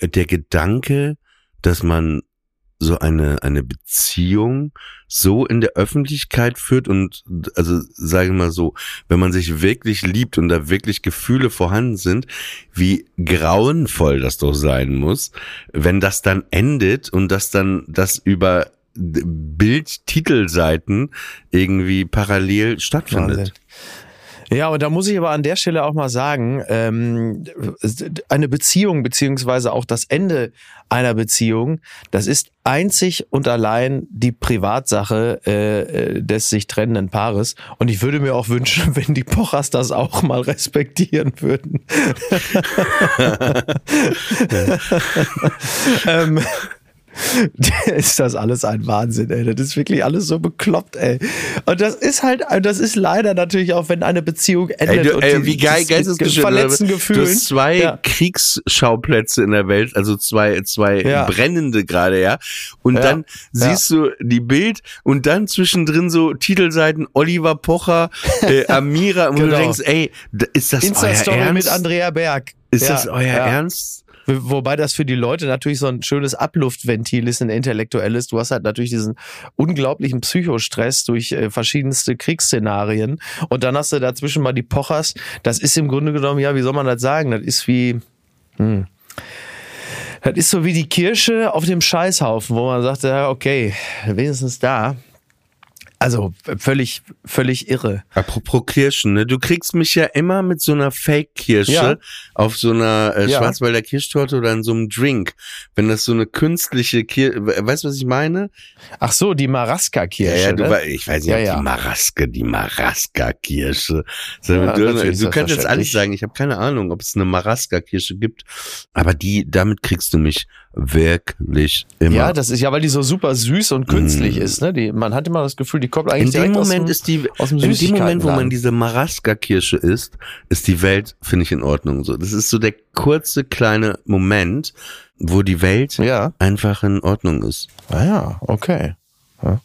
äh, der Gedanke, dass man so eine, eine Beziehung so in der Öffentlichkeit führt und also sage mal so, wenn man sich wirklich liebt und da wirklich Gefühle vorhanden sind, wie grauenvoll das doch sein muss, wenn das dann endet und das dann das über Bildtitelseiten irgendwie parallel stattfindet. Wahnsinn. Ja, und da muss ich aber an der Stelle auch mal sagen, ähm, eine Beziehung beziehungsweise auch das Ende einer Beziehung, das ist einzig und allein die Privatsache äh, äh, des sich trennenden Paares. Und ich würde mir auch wünschen, wenn die Pochers das auch mal respektieren würden. ähm, ist das alles ein Wahnsinn, ey. Das ist wirklich alles so bekloppt, ey. Und das ist halt, das ist leider natürlich auch, wenn eine Beziehung endet. Ey, du, und ey, die- wie geil, das geistesgestört. mit verletzten Du Gefühlen. hast zwei Ja. Kriegsschauplätze in der Welt, also zwei, zwei Ja. brennende gerade, ja. Und Ja. dann siehst du die Bild und dann zwischendrin so Titelseiten Oliver Pocher, äh, Amira, und Genau. du denkst, ey, ist das euer Insta-Story Ernst? mit Andrea Berg. ist das euer. Ernst? Wo- Wobei das für die Leute natürlich so ein schönes Abluftventil ist, ein intellektuelles. Du hast halt natürlich diesen unglaublichen Psychostress durch äh, verschiedenste Kriegsszenarien. Und dann hast du dazwischen mal die Pochers. Das ist im Grunde genommen, ja, wie soll man das sagen? Das ist wie, hm. Das ist so wie die Kirsche auf dem Scheißhaufen, wo man sagt, ja, okay, wenigstens da. Also völlig, völlig irre. Apropos Kirschen, ne? Du kriegst mich ja immer mit so einer Fake-Kirsche Ja. auf so einer äh, Ja. Schwarzwälder Kirschtorte oder in so einem Drink. Wenn das so eine künstliche Kirsche, weißt du, was ich meine? Ach so, die Maraska-Kirsche. ja, ja, du, ne? ich weiß nicht, Ja, die Maraske, die Maraska-Kirsche. So, du du könntest jetzt alles sagen, ich habe keine Ahnung, ob es eine Maraska-Kirsche gibt, aber die, damit kriegst du mich wirklich immer. Ja, das ist ja, weil die so super süß und künstlich Mm. ist. Ne? Die, man hat immer das Gefühl, die kommt in eigentlich dem direkt aus Moment dem, ist die, aus dem in dem Moment, wo man diese Maraska-Kirsche isst, ist die Welt, finde ich, in Ordnung. So, das ist so der kurze kleine Moment, wo die Welt Ja, einfach in Ordnung ist. ah ja, okay. Ja.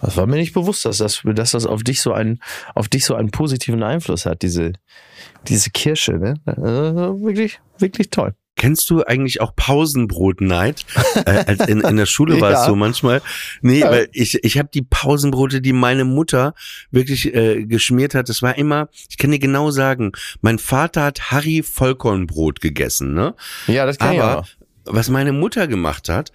Das war mir nicht bewusst, dass das, dass das auf dich so einen, auf dich so einen positiven Einfluss hat, diese, diese Kirsche, ne? Äh, wirklich, wirklich toll. Kennst du eigentlich auch Pausenbrotneid? äh, in, in der Schule war es so manchmal. Nee, Ja. weil ich, ich habe die Pausenbrote, die meine Mutter wirklich äh, geschmiert hat, das war immer, ich kann dir genau sagen, mein Vater hat Harry Vollkornbrot gegessen, ne? Ja, das kann ich Aber auch. was meine Mutter gemacht hat,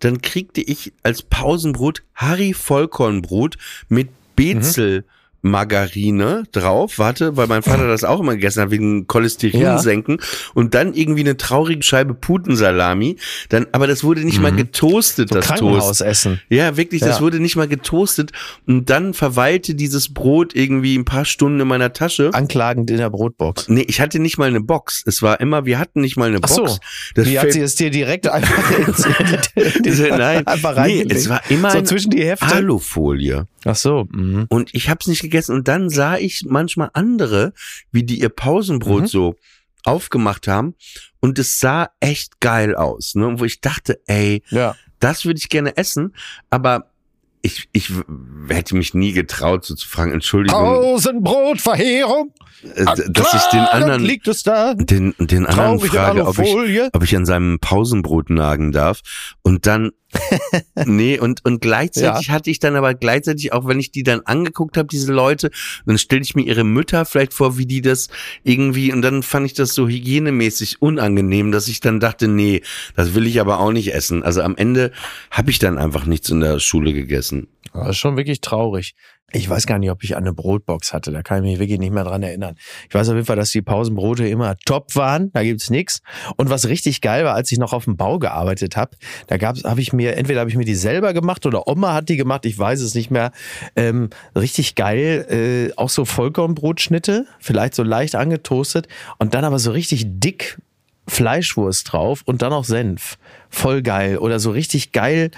dann kriegte ich als Pausenbrot Harry Vollkornbrot mit Bezel. Margarine drauf, warte, weil mein Vater das auch immer gegessen hat, wegen Cholesterin Ja. senken und dann irgendwie eine traurige Scheibe Putensalami, dann, aber das wurde nicht mal getoastet, So das Toast. Krankenhausessen. Ja, wirklich, das Ja. wurde nicht mal getoastet und dann verweilte dieses Brot irgendwie ein paar Stunden in meiner Tasche. Anklagend in der Brotbox. Nee, ich hatte nicht mal eine Box. Es war immer, wir hatten nicht mal eine Ach so. Box. Das Wie hat sie es dir direkt einfach, ins, in Nein, einfach nee, es war immer so zwischen die Hefte. Alufolie. Ach so. Mhm. Und ich habe es nicht gegessen. Und dann sah ich manchmal andere, wie die ihr Pausenbrot Mhm. so aufgemacht haben. Und es sah echt geil aus. Ne? Wo ich dachte, ey, Ja. das würde ich gerne essen. Aber ich, ich hätte mich nie getraut, so zu fragen, Entschuldigung, Tausendbrotverheerung. äh, dass ich den anderen, liegt es da. den, den anderen Traurig frage, ob ich, ob ich an seinem Pausenbrot nagen darf. Und dann, nee, und, und gleichzeitig hatte ich dann aber gleichzeitig, auch wenn ich die dann angeguckt habe, diese Leute, dann stellte ich mir ihre Mütter vielleicht vor, wie die das irgendwie, und dann fand ich das so hygienemäßig unangenehm, dass ich dann dachte, nee, das will ich aber auch nicht essen. Also am Ende habe ich dann einfach nichts in der Schule gegessen. Das ist schon wirklich traurig. Ich weiß gar nicht, ob ich eine Brotbox hatte. Da kann ich mich wirklich nicht mehr dran erinnern. Ich weiß auf jeden Fall, dass die Pausenbrote immer top waren. Da gibt's nix. Und was richtig geil war, als ich noch auf dem Bau gearbeitet habe, da gab's, habe ich mir, entweder habe ich mir die selber gemacht oder Oma hat die gemacht, ich weiß es nicht mehr. Ähm, richtig geil, äh, auch so Vollkornbrotschnitte, vielleicht so leicht angetoastet und dann aber so richtig dick Fleischwurst drauf und dann auch Senf. Voll geil. Oder so richtig geil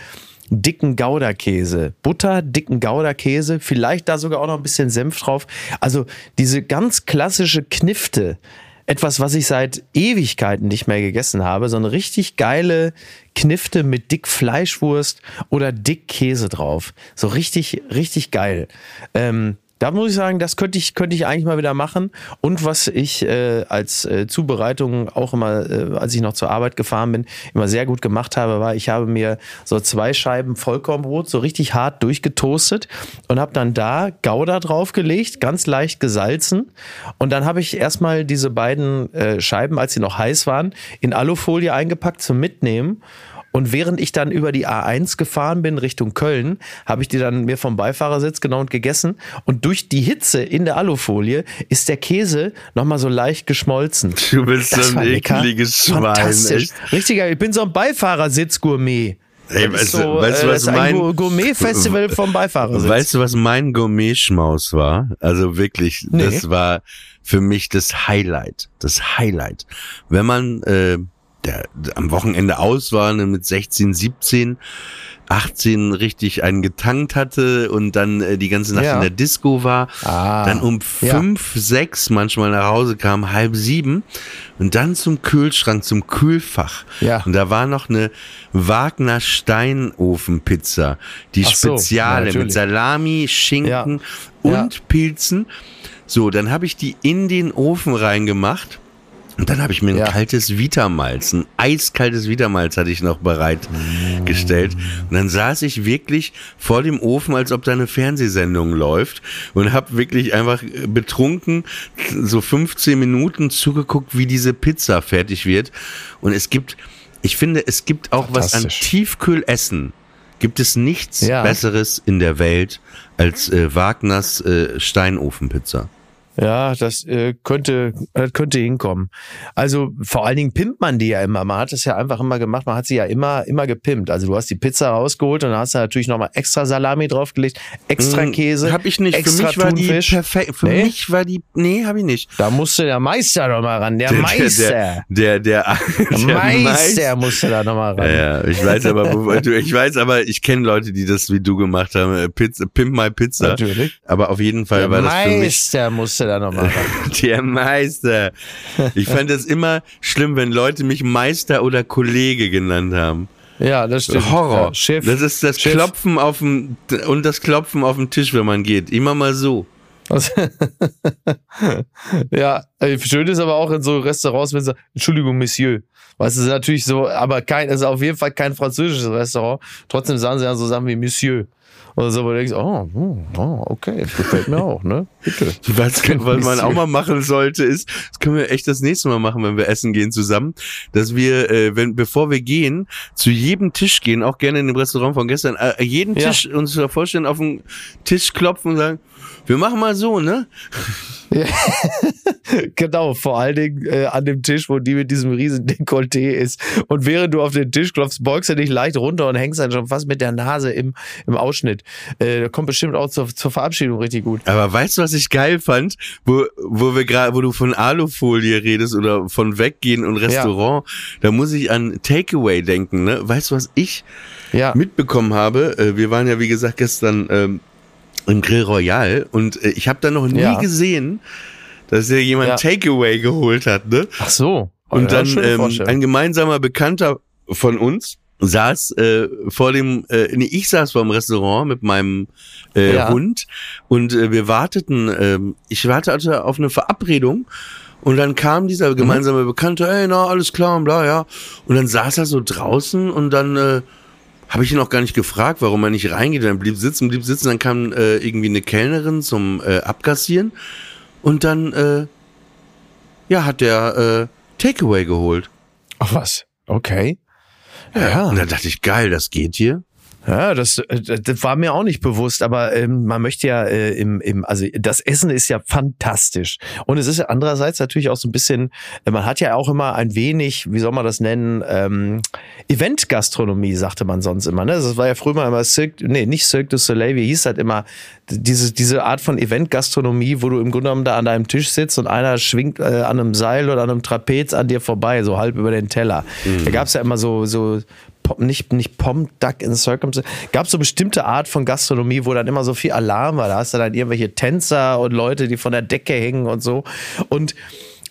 dicken Gouda-Käse. Butter, dicken Gouda-Käse, vielleicht da sogar auch noch ein bisschen Senf drauf. Also diese ganz klassische Knifte. Etwas, was ich seit Ewigkeiten nicht mehr gegessen habe. So eine richtig geile Knifte mit dick Fleischwurst oder dick Käse drauf. So richtig, richtig geil. Ähm, da muss ich sagen, das könnte ich, könnte ich eigentlich mal wieder machen. Und was ich äh, als äh, Zubereitung auch immer, äh, als ich noch zur Arbeit gefahren bin, immer sehr gut gemacht habe, war, ich habe mir so zwei Scheiben Vollkornbrot so richtig hart durchgetoastet und habe dann da Gouda draufgelegt, ganz leicht gesalzen. Und dann habe ich erstmal diese beiden äh, Scheiben, als sie noch heiß waren, in Alufolie eingepackt zum Mitnehmen. Und während ich dann über die A1 gefahren bin Richtung Köln, habe ich die dann mir vom Beifahrersitz genommen und gegessen. Und durch die Hitze in der Alufolie ist der Käse nochmal so leicht geschmolzen. Du bist Das so ein ekliges Schwein. Fantastisch. echt. Richtiger, ich bin so ein Beifahrersitz-Gourmet. Ey, weißt du- so, weißt äh, was das ist ein mein- Gour- Gourmet-Festival vom Beifahrersitz. Weißt du, was mein Gourmet-Schmaus war? Also wirklich, Nee. das war für mich das Highlight. Das Highlight. Wenn man äh, der, am Wochenende aus war, ne, mit 16, 17, 18 richtig einen getankt hatte und dann äh, die ganze Nacht Ja. in der Disco war, Ah, dann um ja. fünf, sechs manchmal nach Hause kam, halb sieben und dann zum Kühlschrank, zum Kühlfach. Ja. Und da war noch eine Wagner Steinofenpizza, die Ach so, Speziale ja, mit. Salami, Schinken Ja. und Ja. Pilzen. So, dann habe ich die in den Ofen reingemacht. Und dann habe ich mir ein Ja. kaltes Vitamalz, ein eiskaltes Vitamalz hatte ich noch bereitgestellt. Und dann saß ich wirklich vor dem Ofen, als ob da eine Fernsehsendung läuft und habe wirklich einfach betrunken so 15 Minuten zugeguckt, wie diese Pizza fertig wird. Und es gibt, ich finde, es gibt auch was an. Tiefkühlessen gibt es nichts Ja. Besseres in der Welt als äh, Wagners äh, Steinofenpizza. Ja, das äh, könnte, das könnte hinkommen. Also vor allen Dingen pimpt man die ja immer. Man hat es ja einfach immer gemacht. Man hat sie ja immer, immer gepimpt. Also du hast die Pizza rausgeholt und dann hast du natürlich nochmal extra Salami draufgelegt, extra Käse. Hab ich nicht. Für extra mich war die Thunfisch. perfekt. Für Nee? mich war die. Nee, habe ich nicht. Da musste der Meister noch mal ran. Der, Der, Meister. der, der, der, Der der Meister musste da noch mal ran. Ja, ja, ich weiß aber, ich weiß aber, ich kenne Leute, die das wie du gemacht haben. äh, Pizza, Pimp My Pizza. Natürlich. Aber auf jeden Fall Der war das für mich Meister musste da noch mal ran. der Meister. Ich fand es immer schlimm, wenn Leute mich Meister oder Kollege genannt haben. Ja, das stimmt. Horror. Ja, Chef. Das ist das Chef. Klopfen auf dem und das Klopfen auf dem Tisch, wenn man geht. Immer mal so. ja, schön ist aber auch in so Restaurants, wenn sie Entschuldigung, Monsieur. Weißt du, das ist natürlich so, aber kein, es ist auf jeden Fall kein französisches Restaurant. Trotzdem sagen sie dann so Sachen wie Monsieur. Oder so, wo du denkst, oh, hm, oh, okay, gefällt mir auch, ne? Bitte. Was, was man auch mal machen sollte, ist, das können wir echt das nächste Mal machen, wenn wir essen gehen zusammen, dass wir, äh, wenn, bevor wir gehen, zu jedem Tisch gehen, auch gerne in dem Restaurant von gestern, äh, jeden Ja. Tisch uns vorstellen, auf den Tisch klopfen und sagen, wir machen mal so, ne? Genau, vor allen Dingen äh, an dem Tisch, wo die mit diesem riesen Dekolleté ist. Und während du auf den Tisch klopfst, beugst du dich leicht runter und hängst dann schon fast mit der Nase im, im Ausschnitt. Äh, kommt bestimmt auch zur, zur Verabschiedung richtig gut. Aber weißt du, was ich geil fand, wo, wo wir gerade, wo du von Alufolie redest oder von Weggehen und Restaurant, da muss ich an Takeaway denken, ne? Weißt du, was ich Ja. mitbekommen habe? Äh, wir waren ja, wie gesagt, gestern ähm, im Grill Royal und äh, ich habe da noch nie Ja. gesehen, dass ja jemand Ja. Takeaway geholt hat, ne? Ach so. Und Ja, dann ähm, ein gemeinsamer Bekannter von uns saß äh, vor dem, äh, nee, ich saß vor dem Restaurant mit meinem äh, Ja. Hund und äh, wir warteten, ähm, ich wartete auf eine Verabredung und dann kam Mhm. dieser gemeinsame Bekannte, ey, na, alles klar und bla, ja. Und dann saß er so draußen und dann äh, habe ich ihn auch gar nicht gefragt, warum er nicht reingeht. Dann blieb sitzen, blieb sitzen, dann kam äh, irgendwie eine Kellnerin zum äh, Abkassieren und dann äh, ja, hat der äh, Takeaway geholt. Ach was. Okay. Ja. Und da dachte ich, geil, das geht hier. Ja, das, äh, das war mir auch nicht bewusst, aber ähm, man möchte ja äh, im, im, also das Essen ist ja fantastisch. Und es ist ja andererseits natürlich auch so ein bisschen, äh, man hat ja auch immer ein wenig, wie soll man das nennen, ähm, Event-Gastronomie, sagte man sonst immer. Ne? Das war ja früher mal immer Cirque, nee, nicht Cirque du Soleil, wie hieß das immer, diese, diese Art von Event-Gastronomie, wo du im Grunde genommen da an deinem Tisch sitzt und einer schwingt äh, an einem Seil oder an einem Trapez an dir vorbei, so halb über den Teller. Da gab's ja immer so, so nicht, nicht Pom Duck in Circumstance. Gab so bestimmte Art von Gastronomie, wo dann immer so viel Alarm war. Da hast du dann irgendwelche Tänzer und Leute, die von der Decke hängen und so. Und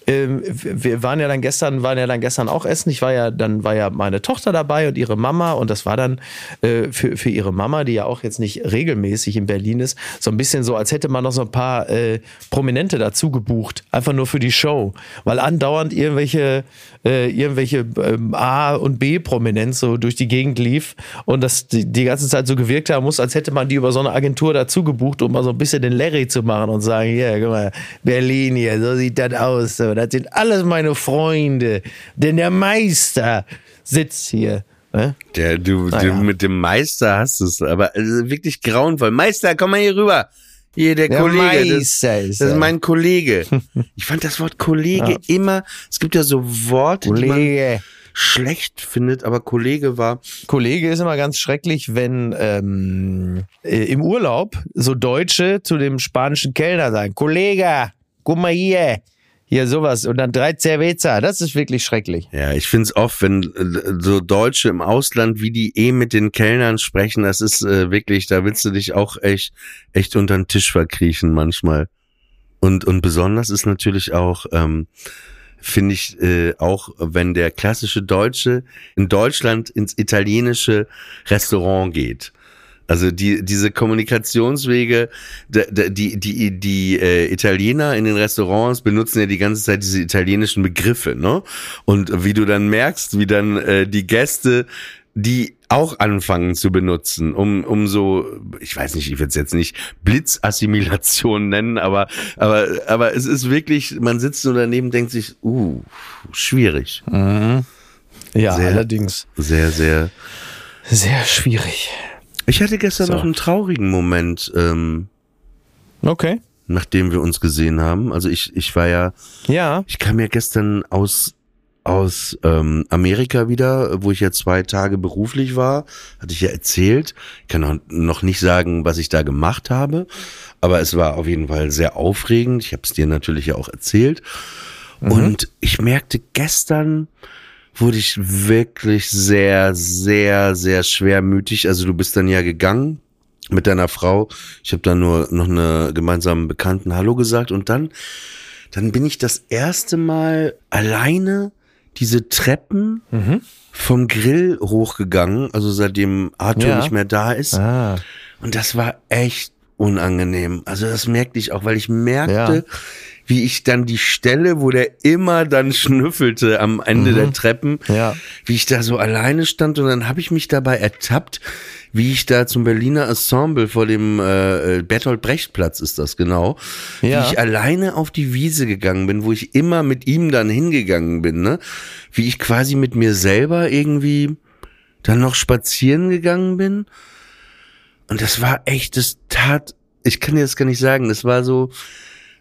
ähm, wir waren ja dann gestern, waren ja dann gestern auch essen. Ich war ja, dann war ja meine Tochter dabei und ihre Mama. Und das war dann äh, für, für ihre Mama, die ja auch jetzt nicht regelmäßig in Berlin ist, so ein bisschen so, als hätte man noch so ein paar äh, Prominente dazu gebucht, einfach nur für die Show, weil andauernd irgendwelche äh, irgendwelche ähm, A und B Prominenz so durch die Gegend lief. Und das die, die ganze Zeit so gewirkt haben muss, als hätte man die über so eine Agentur dazu gebucht, um mal so ein bisschen den Larry zu machen und sagen, hier, guck mal, Berlin hier, so sieht das aus, so, das sind alles meine Freunde, denn der Meister sitzt hier. Ne? Der, du, Ah, du ja. mit dem Meister hast es, aber also wirklich grauenvoll. Meister, komm mal hier rüber. Hier, der, Der Kollege. Das, Meister ist das ist mein Kollege. Ich fand das Wort Kollege Ja. immer, es gibt ja so Worte, die man Kollege. schlecht findet, aber Kollege war, Kollege ist immer ganz schrecklich, wenn ähm, äh, im Urlaub so Deutsche zu dem spanischen Kellner sagen, Kollege, guck mal hier, hier sowas und dann drei Cerveza, das ist wirklich schrecklich. ja, ich find's oft, wenn äh, so Deutsche im Ausland, wie die eh mit den Kellnern sprechen, das ist äh, wirklich, da willst du dich auch echt, echt unter den Tisch verkriechen manchmal. Und, und besonders ist natürlich auch, ähm, finde ich äh, auch, wenn der klassische Deutsche in Deutschland ins italienische Restaurant geht. Also die diese Kommunikationswege, d- d- die die die äh, Italiener in den Restaurants benutzen ja die ganze Zeit diese italienischen Begriffe, ne? Und wie du dann merkst, wie dann äh, die Gäste die auch anfangen zu benutzen, um, um so, ich weiß nicht, ich würde es jetzt nicht Blitzassimilation nennen, aber, aber, aber es ist wirklich, man sitzt so daneben, denkt sich, uh, schwierig. Ja, Sehr. allerdings. Sehr, sehr. Sehr schwierig. Ich hatte gestern So. noch einen traurigen Moment, ähm, Okay. nachdem wir uns gesehen haben. Also ich, ich war ja, Ja. ich kam ja gestern aus aus ähm, Amerika wieder, wo ich ja zwei Tage beruflich war, hatte ich ja erzählt. Ich kann auch noch nicht sagen, was ich da gemacht habe, aber es war auf jeden Fall sehr aufregend. Ich habe es dir natürlich ja auch erzählt. Und ich merkte gestern, wurde ich wirklich sehr, sehr, sehr schwermütig. Also du bist dann ja gegangen mit deiner Frau. Ich habe dann nur noch eine gemeinsame Bekannten Hallo gesagt und dann, dann bin ich das erste Mal alleine diese Treppen vom Grill hochgegangen, also seitdem Arthur Ja. nicht mehr da ist. Ah. Und das war echt unangenehm. Also das merkte ich auch, weil ich merkte, Ja. Wie ich dann die Stelle, wo der immer dann schnüffelte am Ende der Treppen, Ja. wie ich da so alleine stand und dann habe ich mich dabei ertappt, wie ich da zum Berliner Ensemble vor dem äh, äh, Bertolt Brecht Platz ist das genau, Ja. wie ich alleine auf die Wiese gegangen bin, wo ich immer mit ihm dann hingegangen bin, ne? Wie ich quasi mit mir selber irgendwie dann noch spazieren gegangen bin. Und das war echt, das tat, ich kann dir das gar nicht sagen, das war so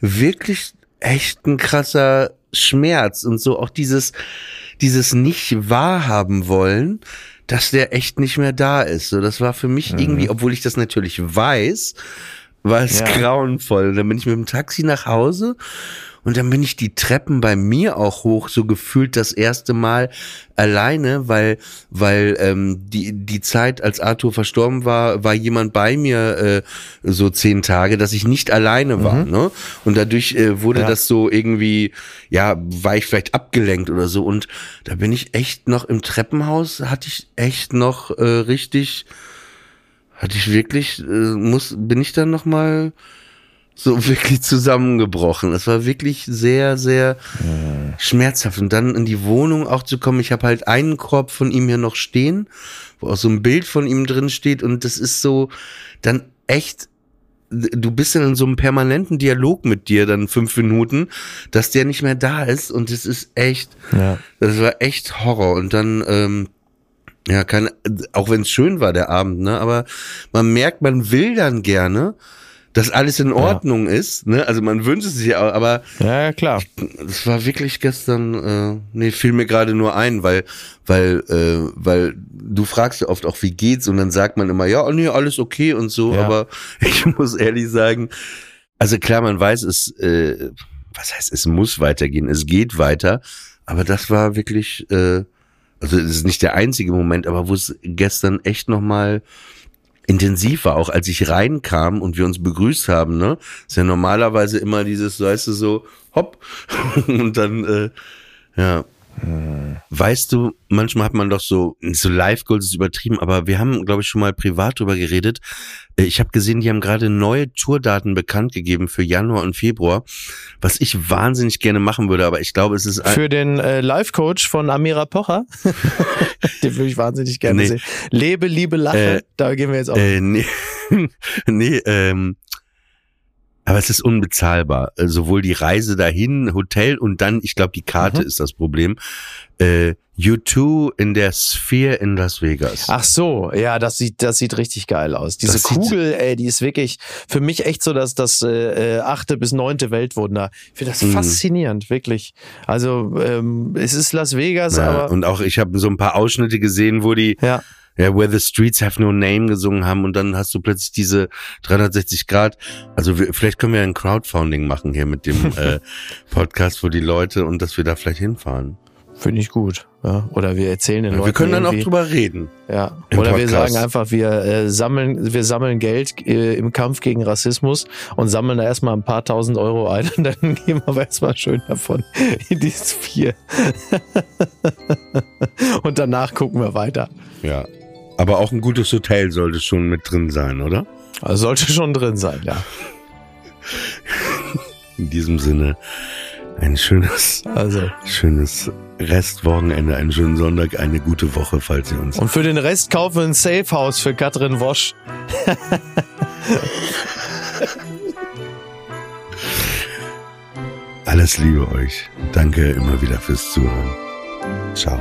wirklich echt ein krasser Schmerz und so auch dieses, dieses nicht wahrhaben wollen, dass der echt nicht mehr da ist. So, das war für mich irgendwie, obwohl ich das natürlich weiß, war es Ja. grauenvoll. Dann bin ich mit dem Taxi nach Hause und dann bin ich die Treppen bei mir auch hoch, so gefühlt das erste Mal alleine, weil, weil ähm, die, die Zeit, als Arthur verstorben war, war jemand bei mir äh, so zehn Tage, dass ich nicht alleine war. Ne? Und dadurch äh, wurde Ja. das so irgendwie, ja, war ich vielleicht abgelenkt oder so. Und da bin ich echt noch im Treppenhaus, hatte ich echt noch äh, richtig, hatte ich wirklich, äh, muss, bin ich dann noch mal so wirklich zusammengebrochen. Es war wirklich sehr, sehr schmerzhaft. Und dann in die Wohnung auch zu kommen. Ich habe halt einen Korb von ihm hier noch stehen, wo auch so ein Bild von ihm drin steht. Und das ist so dann echt, du bist dann in so einem permanenten Dialog mit dir dann fünf Minuten, dass der nicht mehr da ist. Und das ist echt, Ja. das war echt Horror. Und dann, ähm, ja, kann, auch wenn es schön war, der Abend, ne, aber man merkt, man will dann gerne, dass alles in Ordnung ist, ne, also man wünscht es sich auch, aber Ja, ja, klar. das war wirklich gestern, äh, nee, fiel mir gerade nur ein, weil, weil, äh, weil du fragst ja oft auch, wie geht's, und dann sagt man immer, ja, nee, alles okay und so, Ja. aber ich muss ehrlich sagen, also klar, man weiß, es, äh, was heißt, es muss weitergehen, es geht weiter, aber das war wirklich, äh, also es ist nicht der einzige Moment, aber wo es gestern echt nochmal intensiv war, auch als ich reinkam und wir uns begrüßt haben, ne? Ist ja normalerweise immer dieses, weißt du, so, hopp, und dann, äh, ja. Weißt du, manchmal hat man doch so, so Live-Goals ist übertrieben, aber wir haben, glaube ich, schon mal privat drüber geredet. Äh, Ich habe gesehen, die haben gerade neue Tourdaten bekannt gegeben für Januar und Februar, was ich wahnsinnig gerne machen würde, aber ich glaube, es ist Für den äh, Life-Coach von Amira Pocher. den würde ich wahnsinnig gerne Nee. sehen. Lebe, Liebe, Lache. Äh, da gehen wir jetzt auch. Äh, nee, nee ähm, aber es ist unbezahlbar. Äh, Sowohl die Reise dahin, Hotel und dann, ich glaube, die Karte Mhm. ist das Problem. Äh, U2 in der Sphere in Las Vegas. Ach so, ja, das sieht, das sieht richtig geil aus. Diese Das Kugel, ey, die ist wirklich für mich echt so das, das äh, äh, achte bis neunte Weltwunder. Ich finde das Mhm. faszinierend, wirklich. Also ähm, es ist Las Vegas, Ja, aber und auch ich habe so ein paar Ausschnitte gesehen, wo die ja, ja, Where the Streets Have No Name gesungen haben und dann hast du plötzlich diese 360 Grad. Also wir, vielleicht können wir ein Crowdfunding machen hier mit dem äh, Podcast, wo die Leute und dass wir da vielleicht hinfahren. finde ich gut. Ja. Oder wir erzählen den Ja, Leuten wir können dann auch drüber reden. Ja. Oder wir Podcast. sagen einfach, wir äh, sammeln, wir sammeln Geld äh, im Kampf gegen Rassismus und sammeln da erstmal ein paar tausend Euro ein und dann gehen wir erstmal schön davon in die Vier. und danach gucken wir weiter. Ja. Aber auch ein gutes Hotel sollte schon mit drin sein, oder? Also sollte schon drin sein, ja. In diesem Sinne ein schönes, Also. schönes Restwochenende, einen schönen Sonntag, eine gute Woche, falls ihr uns. Und für den Rest kaufen wir ein Safe House für Katrin Wosch. Alles Liebe euch. Danke immer wieder fürs Zuhören. Ciao.